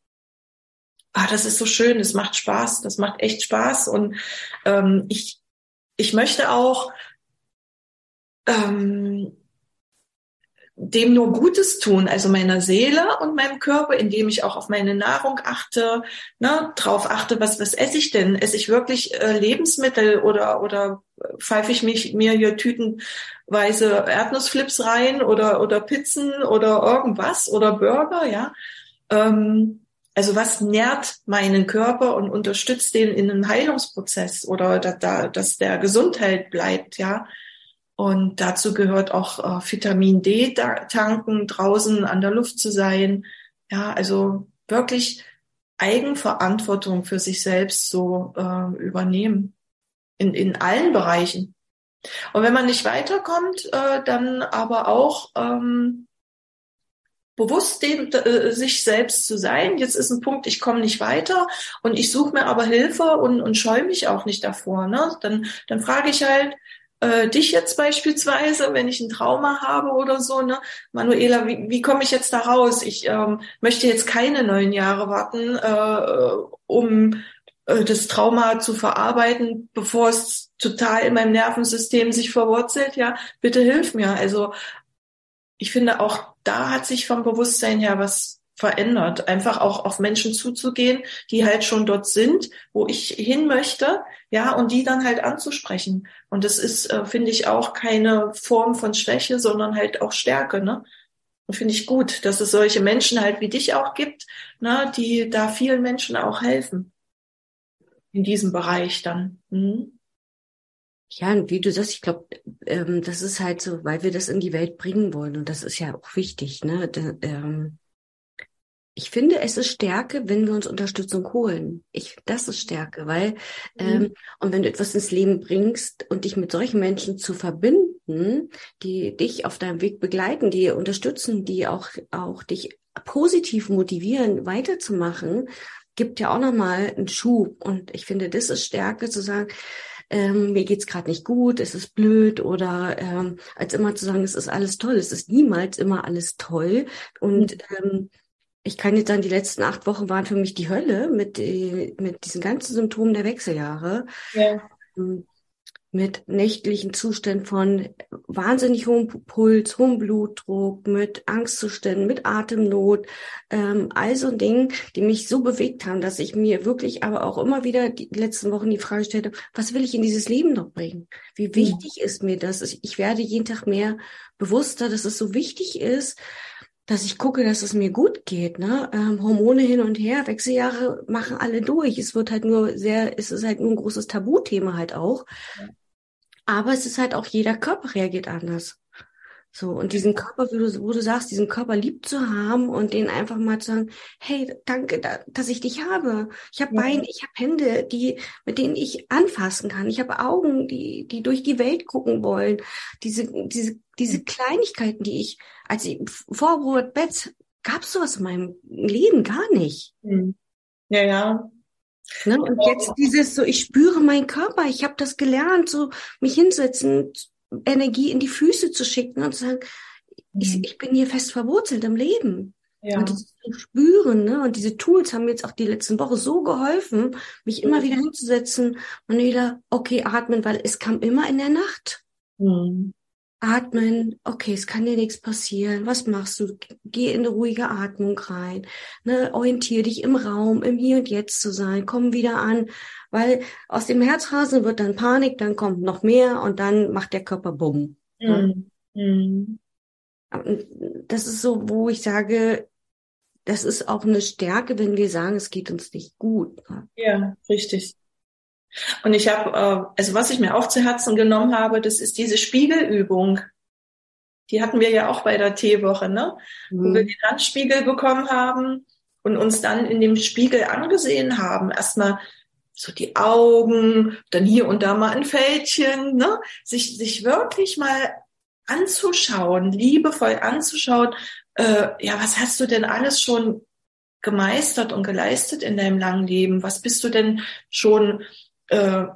ah, das ist so schön, das macht Spaß, das macht echt Spaß. Und ähm, ich, ich möchte auch ähm, dem nur Gutes tun, also meiner Seele und meinem Körper, indem ich auch auf meine Nahrung achte, ne, drauf achte, was, was esse ich denn? Esse ich wirklich äh, Lebensmittel oder, oder pfeife ich mich, mir hier tütenweise Erdnussflips rein oder, oder Pizzen oder irgendwas oder Burger, ja? Ähm, also was nährt meinen Körper und unterstützt den in einem Heilungsprozess oder da, da, dass der Gesundheit bleibt, ja. Und dazu gehört auch äh, Vitamin D tanken, draußen an der Luft zu sein. Ja, also wirklich Eigenverantwortung für sich selbst so äh, übernehmen. In, in allen Bereichen. Und wenn man nicht weiterkommt, äh, dann aber auch ähm, bewusst dem, äh, sich selbst zu sein. Jetzt ist ein Punkt, ich komme nicht weiter und ich suche mir aber Hilfe und, und scheue mich auch nicht davor. Ne? Dann, dann frage ich halt äh, dich jetzt beispielsweise, wenn ich ein Trauma habe oder so, ne, Manuela, wie, wie komme ich jetzt da raus? Ich ähm, möchte jetzt keine neun Jahre warten, äh, um äh, das Trauma zu verarbeiten, bevor es total in meinem Nervensystem sich verwurzelt. Ja, bitte hilf mir. Also ich finde auch da hat sich vom Bewusstsein her was verändert. Einfach auch auf Menschen zuzugehen, die halt schon dort sind, wo ich hin möchte, ja, und die dann halt anzusprechen. Und das ist, äh, finde ich, auch keine Form von Schwäche, sondern halt auch Stärke, ne? Und finde ich gut, dass es solche Menschen halt wie dich auch gibt, ne, die da vielen Menschen auch helfen. In diesem Bereich dann. Mhm. Ja, und wie du sagst, ich glaube, ähm, das ist halt so, weil wir das in die Welt bringen wollen und das ist ja auch wichtig. Ne? Da, ähm, ich finde, es ist Stärke, wenn wir uns Unterstützung holen. Ich, das ist Stärke, weil mhm. ähm, und wenn du etwas ins Leben bringst und dich mit solchen Menschen zu verbinden, die dich auf deinem Weg begleiten, die unterstützen, die auch auch dich positiv motivieren, weiterzumachen, gibt ja auch nochmal einen Schub. Und ich finde, das ist Stärke zu sagen, ähm, mir geht's gerade nicht gut, es ist blöd oder ähm, als immer zu sagen, es ist alles toll. Es ist niemals immer alles toll. Und mhm. ähm, ich kann jetzt sagen, die letzten acht Wochen waren für mich die Hölle mit, äh, mit diesen ganzen Symptomen der Wechseljahre. Ja. Ähm, mit nächtlichen Zuständen von wahnsinnig hohem Puls, hohem Blutdruck, mit Angstzuständen, mit Atemnot, ähm, all so Dinge, die mich so bewegt haben, dass ich mir wirklich aber auch immer wieder die letzten Wochen die Frage stellte, was will ich in dieses Leben noch bringen? Wie wichtig ja. ist mir das? Ich werde jeden Tag mehr bewusster, dass es so wichtig ist, dass ich gucke, dass es mir gut geht. Ne? Ähm, Hormone hin und her, Wechseljahre machen alle durch. Es wird halt nur sehr, es ist halt nur ein großes Tabuthema halt auch. Aber es ist halt auch, jeder Körper reagiert anders. So, und diesen Körper, wo du, wo du sagst, diesen Körper lieb zu haben und den einfach mal zu sagen, hey, danke, dass ich dich habe. Ich habe ja. Beine, ich habe Hände, die, mit denen ich anfassen kann. Ich habe Augen, die, die durch die Welt gucken wollen. Diese, diese, diese Kleinigkeiten, die ich, als ich vor Robert Betz, gab es sowas in meinem Leben gar nicht. Hm. Ja, ja. Ne? Und jetzt dieses so, ich spüre meinen Körper, ich habe das gelernt, so mich hinsetzen, Energie in die Füße zu schicken und zu sagen, mhm. ich, ich bin hier fest verwurzelt im Leben. Ja. Und das zu spüren, ne? Und diese Tools haben mir jetzt auch die letzten Woche so geholfen, mich immer wieder hinzusetzen und wieder, okay, atmen, weil es kam immer in der Nacht. Mhm. Atmen, okay, es kann dir nichts passieren. Was machst du? Geh in eine ruhige Atmung rein. Ne? Orientier dich im Raum, im Hier und Jetzt zu sein. Komm wieder an, weil aus dem Herzrasen wird dann Panik, dann kommt noch mehr und dann macht der Körper Bumm. Mhm. Mhm. Das ist so, wo ich sage, das ist auch eine Stärke, wenn wir sagen, es geht uns nicht gut. Ja, richtig. Und ich habe, äh, also was ich mir auch zu Herzen genommen habe, das ist diese Spiegelübung. Die hatten wir ja auch bei der Teewoche, ne? Mhm. Wo wir den Handspiegel bekommen haben und uns dann in dem Spiegel angesehen haben. Erstmal so die Augen, dann hier und da mal ein Fältchen, ne? Sich, sich wirklich mal anzuschauen, liebevoll anzuschauen, äh, ja, was hast du denn alles schon gemeistert und geleistet in deinem langen Leben? Was bist du denn schon äh,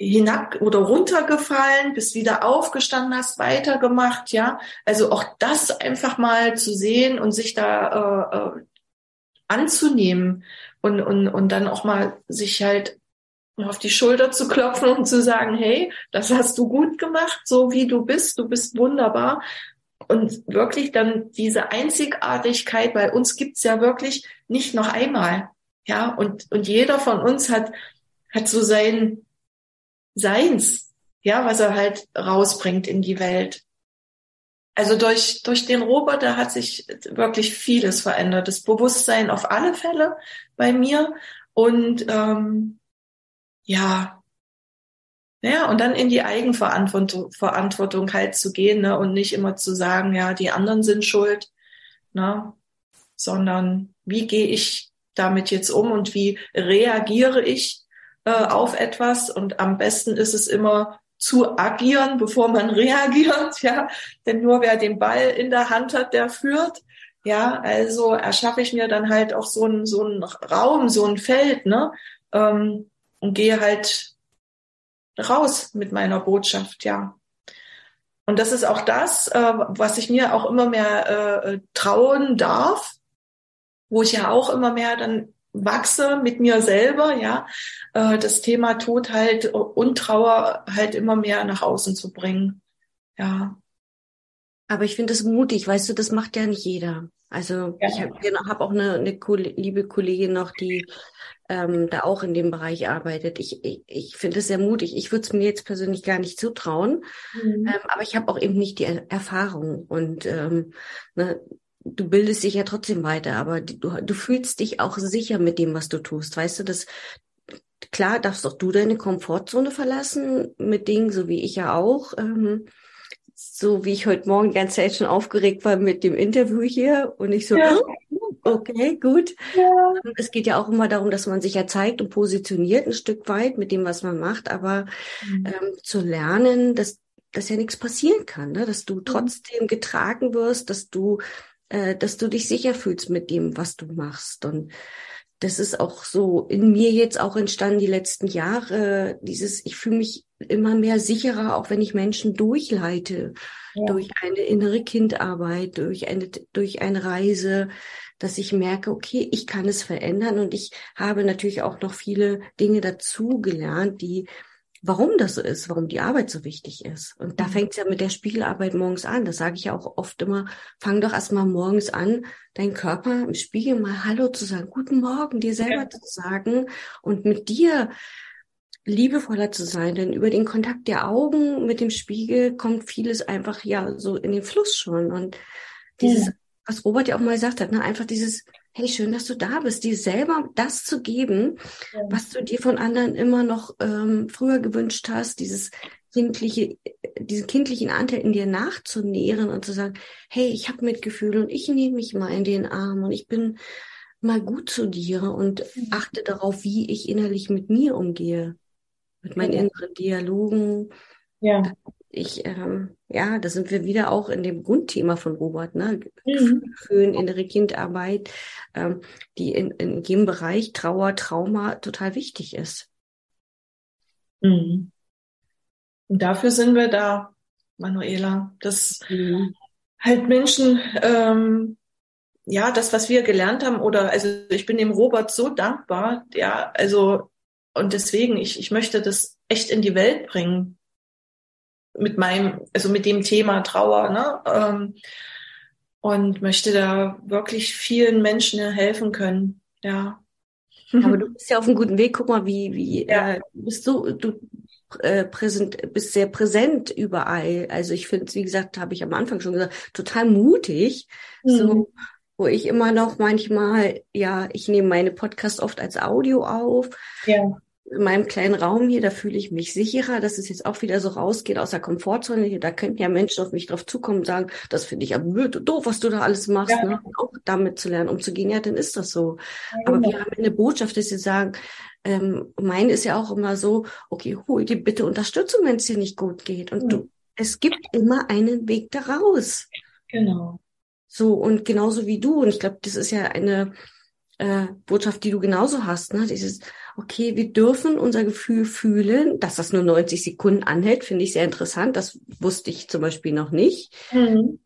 hinab oder runtergefallen, bist wieder aufgestanden, hast weitergemacht, ja. Also auch das einfach mal zu sehen und sich da äh, äh, anzunehmen und, und, und dann auch mal sich halt auf die Schulter zu klopfen und zu sagen, hey, das hast du gut gemacht, so wie du bist, du bist wunderbar. Und wirklich dann diese Einzigartigkeit, weil uns gibt's ja wirklich nicht noch einmal. Ja, und, und jeder von uns hat, hat so sein Seins, ja, was er halt rausbringt in die Welt. Also durch, durch den Roboter hat sich wirklich vieles verändert. Das Bewusstsein auf alle Fälle bei mir. Und ähm, ja, ja, und dann in die Eigenverantwortung Verantwortung halt zu gehen ne, und nicht immer zu sagen, ja, die anderen sind schuld, ne, sondern wie gehe ich damit jetzt um und wie reagiere ich äh, auf etwas. Und am besten ist es immer zu agieren, bevor man reagiert, ja. Denn nur wer den Ball in der Hand hat, der führt. Ja, also erschaffe ich mir dann halt auch so einen so einen Raum, so ein Feld, ne? Ähm, und gehe halt raus mit meiner Botschaft, ja. Und das ist auch das, äh, was ich mir auch immer mehr äh, trauen darf, wo ich ja auch immer mehr dann wachse mit mir selber, ja, äh, das Thema Tod halt und Trauer halt immer mehr nach außen zu bringen. Ja. Aber ich finde es mutig, weißt du, das macht ja nicht jeder. Also ja. ich habe hab auch eine, eine liebe Kollegin noch, die ähm, da auch in dem Bereich arbeitet. Ich, ich, ich finde es sehr mutig. Ich würde es mir jetzt persönlich gar nicht zutrauen, mhm. ähm, aber ich habe auch eben nicht die Erfahrung. Und ähm, ne, du bildest dich ja trotzdem weiter, aber du, du fühlst dich auch sicher mit dem, was du tust. Weißt du, das klar darfst auch du deine Komfortzone verlassen mit Dingen, so wie ich ja auch. Ähm, so wie ich heute Morgen die ganze Zeit schon aufgeregt war mit dem Interview hier und ich so, ja. Oh, okay, gut. Ja. Es geht ja auch immer darum, dass man sich ja zeigt und positioniert ein Stück weit mit dem, was man macht, aber mhm. ähm, zu lernen, dass dass ja nichts passieren kann, ne? dass du mhm. trotzdem getragen wirst, dass du äh, dass du dich sicher fühlst mit dem, was du machst. Und das ist auch so in mir jetzt auch entstanden die letzten Jahre, dieses, ich fühle mich immer mehr sicherer, auch wenn ich Menschen durchleite, ja. durch eine innere Kindarbeit, durch eine, durch eine Reise, dass ich merke, okay, ich kann es verändern und ich habe natürlich auch noch viele Dinge dazu gelernt, die warum das so ist, warum die Arbeit so wichtig ist. Und da mhm. fängt es ja mit der Spiegelarbeit morgens an. Das sage ich ja auch oft immer, fang doch erstmal morgens an, deinen Körper im Spiegel mal Hallo zu sagen, guten Morgen, dir selber ja. zu sagen und mit dir liebevoller zu sein, denn über den Kontakt der Augen mit dem Spiegel kommt vieles einfach ja so in den Fluss schon und dieses, ja. was Robert ja auch mal gesagt hat, ne, einfach dieses hey, schön, dass du da bist, dir selber das zu geben, ja. was du dir von anderen immer noch ähm, früher gewünscht hast, dieses kindliche, diesen kindlichen Anteil in dir nachzunähren und zu sagen, hey, ich habe Mitgefühl und ich nehme mich mal in den Arm und ich bin mal gut zu dir und mhm. achte darauf, wie ich innerlich mit mir umgehe, mit meinen inneren Dialogen. Ja ich, ähm, ja, da sind wir wieder auch in dem Grundthema von Robert, ne? Mhm. Gefühlen, innere Kindarbeit, ähm, die in, in jedem Bereich Trauer, Trauma total wichtig ist. Mhm. Und dafür sind wir da, Manuela, dass mhm. halt Menschen, ähm, ja, das, was wir gelernt haben, oder also ich bin dem Robert so dankbar, ja, also und deswegen, ich, ich möchte das echt in die Welt bringen mit meinem, also mit dem Thema Trauer, ne? Ähm, und möchte da wirklich vielen Menschen helfen können, ja. Aber du bist ja auf einem guten Weg. Guck mal, wie, wie ja. äh, bist du, du äh, präsent, bist sehr präsent überall. Also ich finde, wie gesagt, habe ich am Anfang schon gesagt, total mutig. Mhm. So, wo ich immer noch manchmal, ja, ich nehme meine Podcasts oft als Audio auf. Ja in meinem kleinen Raum hier, da fühle ich mich sicherer, dass es jetzt auch wieder so rausgeht aus der Komfortzone. Hier, da könnten ja Menschen auf mich drauf zukommen und sagen, das finde ich aber doof, was du da alles machst, ja. ne? auch damit zu lernen, umzugehen. Ja, dann ist das so. Ja, aber genau. wir haben eine Botschaft, dass sie sagen, ähm, mein ist ja auch immer so, okay, hol dir bitte Unterstützung, wenn es dir nicht gut geht. Und mhm. du, es gibt immer einen Weg daraus. Genau. So, und genauso wie du. Und ich glaube, das ist ja eine äh, Botschaft, die du genauso hast, ne? Dieses, okay, wir dürfen unser Gefühl fühlen, dass das nur 90 Sekunden anhält, finde ich sehr interessant. Das wusste ich zum Beispiel noch nicht. Mhm.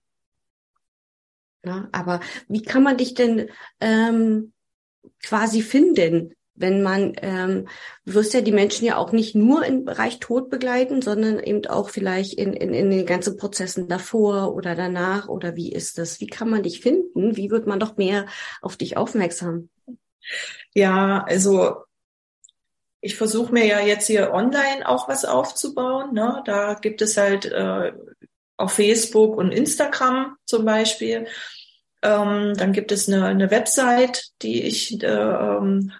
Ja, aber wie kann man dich denn ähm, quasi finden, wenn man, ähm, du wirst ja die Menschen ja auch nicht nur im Bereich Tod begleiten, sondern eben auch vielleicht in, in, in den ganzen Prozessen davor oder danach oder wie ist das? Wie kann man dich finden? Wie wird man doch mehr auf dich aufmerksam? Ja, also ich versuche mir ja jetzt hier online auch was aufzubauen. Ne? Da gibt es halt äh, auf Facebook und Instagram zum Beispiel. Ähm, dann gibt es eine, eine Website, die ich, äh, ähm,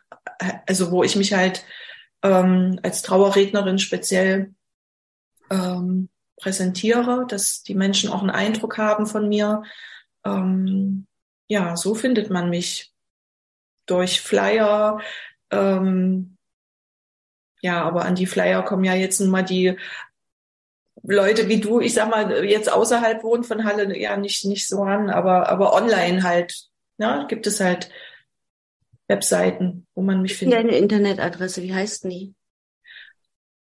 also wo ich mich halt ähm, als Trauerrednerin speziell ähm, präsentiere, dass die Menschen auch einen Eindruck haben von mir. Ähm, ja, so findet man mich durch Flyer, ähm, ja, aber an die Flyer kommen ja jetzt nun mal die Leute wie du, ich sag mal, jetzt außerhalb wohnen von Halle, ja nicht, nicht so ran, aber, aber online halt, ne, gibt es halt Webseiten, wo man mich findet. Deine Internetadresse, wie heißt die?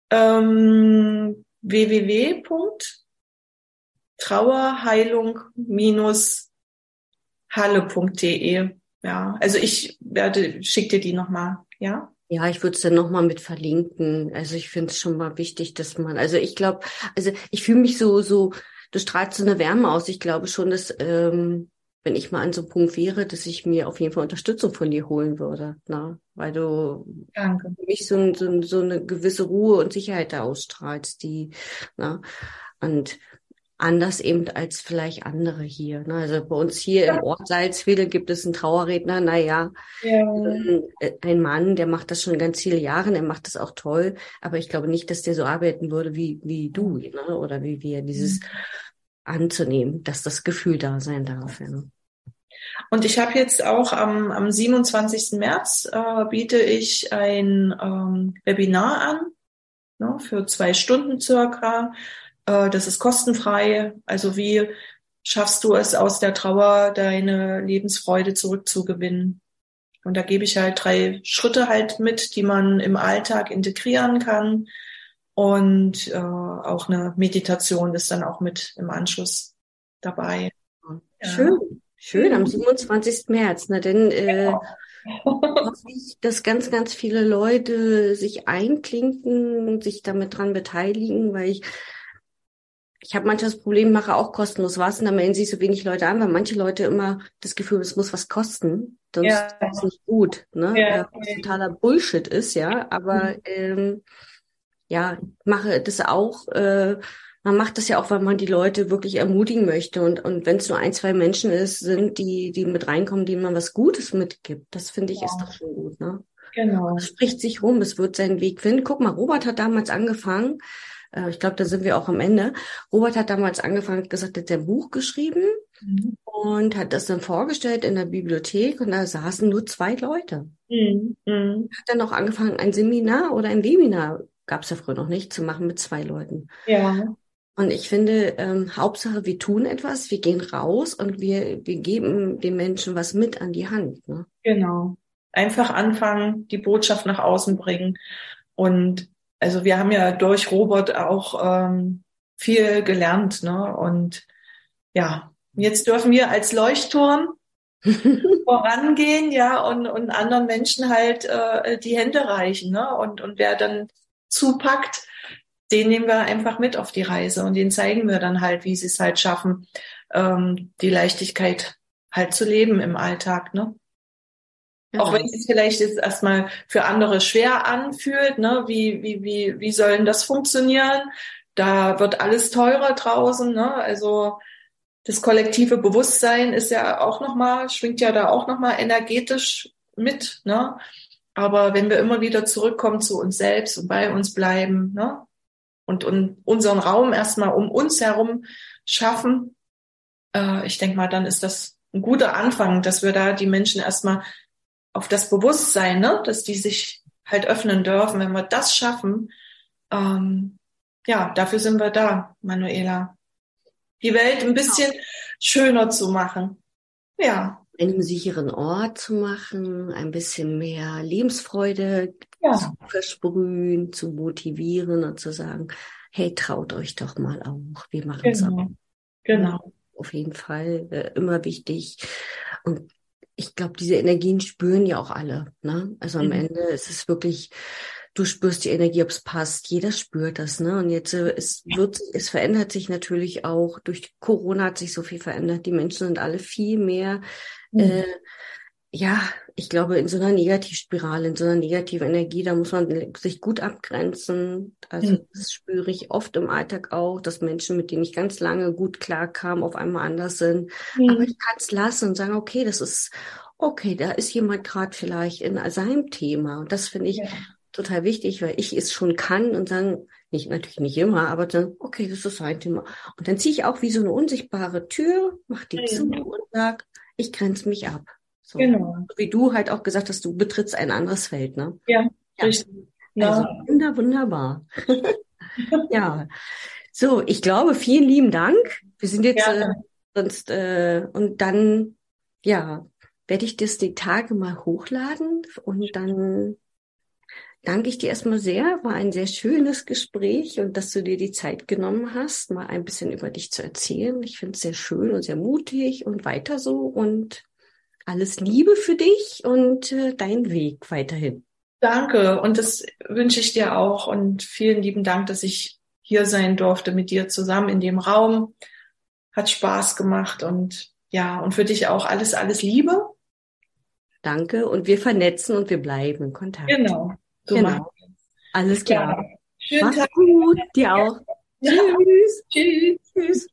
Ähm, www.trauerheilung-halle.de. Ja, also ich werde, schick dir die nochmal, ja? Ja, ich würde es dann nochmal mit verlinken. Also ich finde es schon mal wichtig, dass man, also ich glaube, also ich fühle mich so, so, du strahlst so eine Wärme aus. Ich glaube schon, dass, ähm, wenn ich mal an so einem Punkt wäre, dass ich mir auf jeden Fall Unterstützung von dir holen würde, na? weil du Danke. für mich so, so, so eine gewisse Ruhe und Sicherheit da ausstrahlst, die, na? und anders eben als vielleicht andere hier. Ne? Also bei uns hier im Ort Salzwedel gibt es einen Trauerredner, naja, ja. Ähm, äh, ein Mann, der macht das schon ganz viele Jahre, der macht das auch toll, aber ich glaube nicht, dass der so arbeiten würde wie, wie du, ne? oder wie wir, dieses mhm. anzunehmen, dass das Gefühl da sein darf. Ja. Und ich habe jetzt auch am, am 27. März äh, biete ich ein ähm, Webinar an, ne, für zwei Stunden circa, äh, das ist kostenfrei. Also wie schaffst du es aus der Trauer, deine Lebensfreude zurückzugewinnen? Und da gebe ich halt drei Schritte halt mit, die man im Alltag integrieren kann. Und äh, auch eine Meditation ist dann auch mit im Anschluss dabei. Schön, ja. schön, am 27. März. Na denn äh, ja. hoffe ich, dass ganz, ganz viele Leute sich einklinken und sich damit dran beteiligen, weil ich ich habe manchmal das Problem, mache auch kostenlos was und dann melden sich so wenig Leute an, weil manche Leute immer das Gefühl, es muss was kosten, sonst ja. ist es nicht gut, ne? Ja, was totaler Bullshit ist, ja. Aber mhm. ähm, ja, mache das auch. Äh, man macht das ja auch, weil man die Leute wirklich ermutigen möchte und und wenn es nur ein, zwei Menschen ist, sind die, die mit reinkommen, denen man was Gutes mitgibt. Das finde ich ja. ist doch schon gut, ne? Genau. Es spricht sich rum, es wird seinen Weg finden. Guck mal, Robert hat damals angefangen äh, ich glaube, da sind wir auch am Ende. Robert hat damals angefangen, gesagt, er hat ein Buch geschrieben mhm. und hat das dann vorgestellt in der Bibliothek und da saßen nur zwei Leute. Mhm. mhm. Hat dann auch angefangen, ein Seminar oder ein Webinar, gab es ja früher noch nicht, zu machen mit zwei Leuten. Ja. Und ich finde, ähm, Hauptsache, wir tun etwas, wir gehen raus und wir, wir geben den Menschen was mit an die Hand. Ne? Genau. Einfach anfangen, die Botschaft nach außen bringen und also wir haben ja durch Robert auch ähm, viel gelernt, ne? Und ja, jetzt dürfen wir als Leuchtturm vorangehen, ja, und, und anderen Menschen halt äh, die Hände reichen, ne? Und, und wer dann zupackt, den nehmen wir einfach mit auf die Reise und den zeigen wir dann halt, wie sie es halt schaffen, ähm, die Leichtigkeit halt zu leben im Alltag, ne? Ja. Auch wenn es vielleicht jetzt erstmal für andere schwer anfühlt, ne? Wie, wie, wie, wie sollen das funktionieren? Da wird alles teurer draußen, ne? Also das kollektive Bewusstsein ist ja auch nochmal, schwingt ja da auch nochmal energetisch mit, ne? Aber wenn wir immer wieder zurückkommen zu uns selbst und bei uns bleiben, ne? Und, und unseren Raum erstmal um uns herum schaffen, äh, ich denke mal, dann ist das ein guter Anfang, dass wir da die Menschen erstmal auf das Bewusstsein, ne, dass die sich halt öffnen dürfen. Wenn wir das schaffen, ähm, ja, dafür sind wir da, Manuela. Die Welt ein bisschen genau. schöner zu machen. Ja. Einem sicheren Ort zu machen, ein bisschen mehr Lebensfreude ja. zu versprühen, zu motivieren und zu sagen, hey, traut euch doch mal auch. Wir machen es genau. auch. Genau. Auf jeden Fall äh, immer wichtig. Und ich glaube, diese Energien spüren ja auch alle. Ne? Also am mhm. Ende ist es wirklich, du spürst die Energie, ob es passt. Jeder spürt das. Ne? Und jetzt äh, es wird, es verändert sich natürlich auch. Durch Corona hat sich so viel verändert. Die Menschen sind alle viel mehr mhm. äh, ja, ich glaube, in so einer Negativspirale, in so einer negativen Energie, da muss man sich gut abgrenzen. Also mhm. das spüre ich oft im Alltag auch, dass Menschen, mit denen ich ganz lange gut klarkam, auf einmal anders sind. Mhm. Aber ich kann es lassen und sagen, okay, das ist okay, da ist jemand gerade vielleicht in seinem Thema. Und das finde ich ja. total wichtig, weil ich es schon kann und sagen, nicht natürlich nicht immer, aber dann, okay, das ist sein Thema. Und dann ziehe ich auch wie so eine unsichtbare Tür, mach die ja. zu und sag, ich grenze mich ab. So. Genau. Wie du halt auch gesagt hast, du betrittst ein anderes Feld, ne? Ja, ja. richtig. Ja. Also wunder, wunderbar. ja. So, ich glaube, vielen lieben Dank. Wir sind jetzt ja. äh, sonst äh, und dann ja werde ich das die Tage mal hochladen und dann danke ich dir erstmal sehr. War ein sehr schönes Gespräch und dass du dir die Zeit genommen hast, mal ein bisschen über dich zu erzählen. Ich finde es sehr schön und sehr mutig und weiter so und alles Liebe für dich und äh, deinen Weg weiterhin. Danke und das wünsche ich dir auch und vielen lieben Dank, dass ich hier sein durfte mit dir zusammen in dem Raum. Hat Spaß gemacht und ja, und für dich auch alles, alles Liebe. Danke und wir vernetzen und wir bleiben in Kontakt. Genau. So genau. Alles klar. Ja. Schönen Mach's Tag. gut. Dir auch. Ja. Tschüss. Tschüss. Tschüss.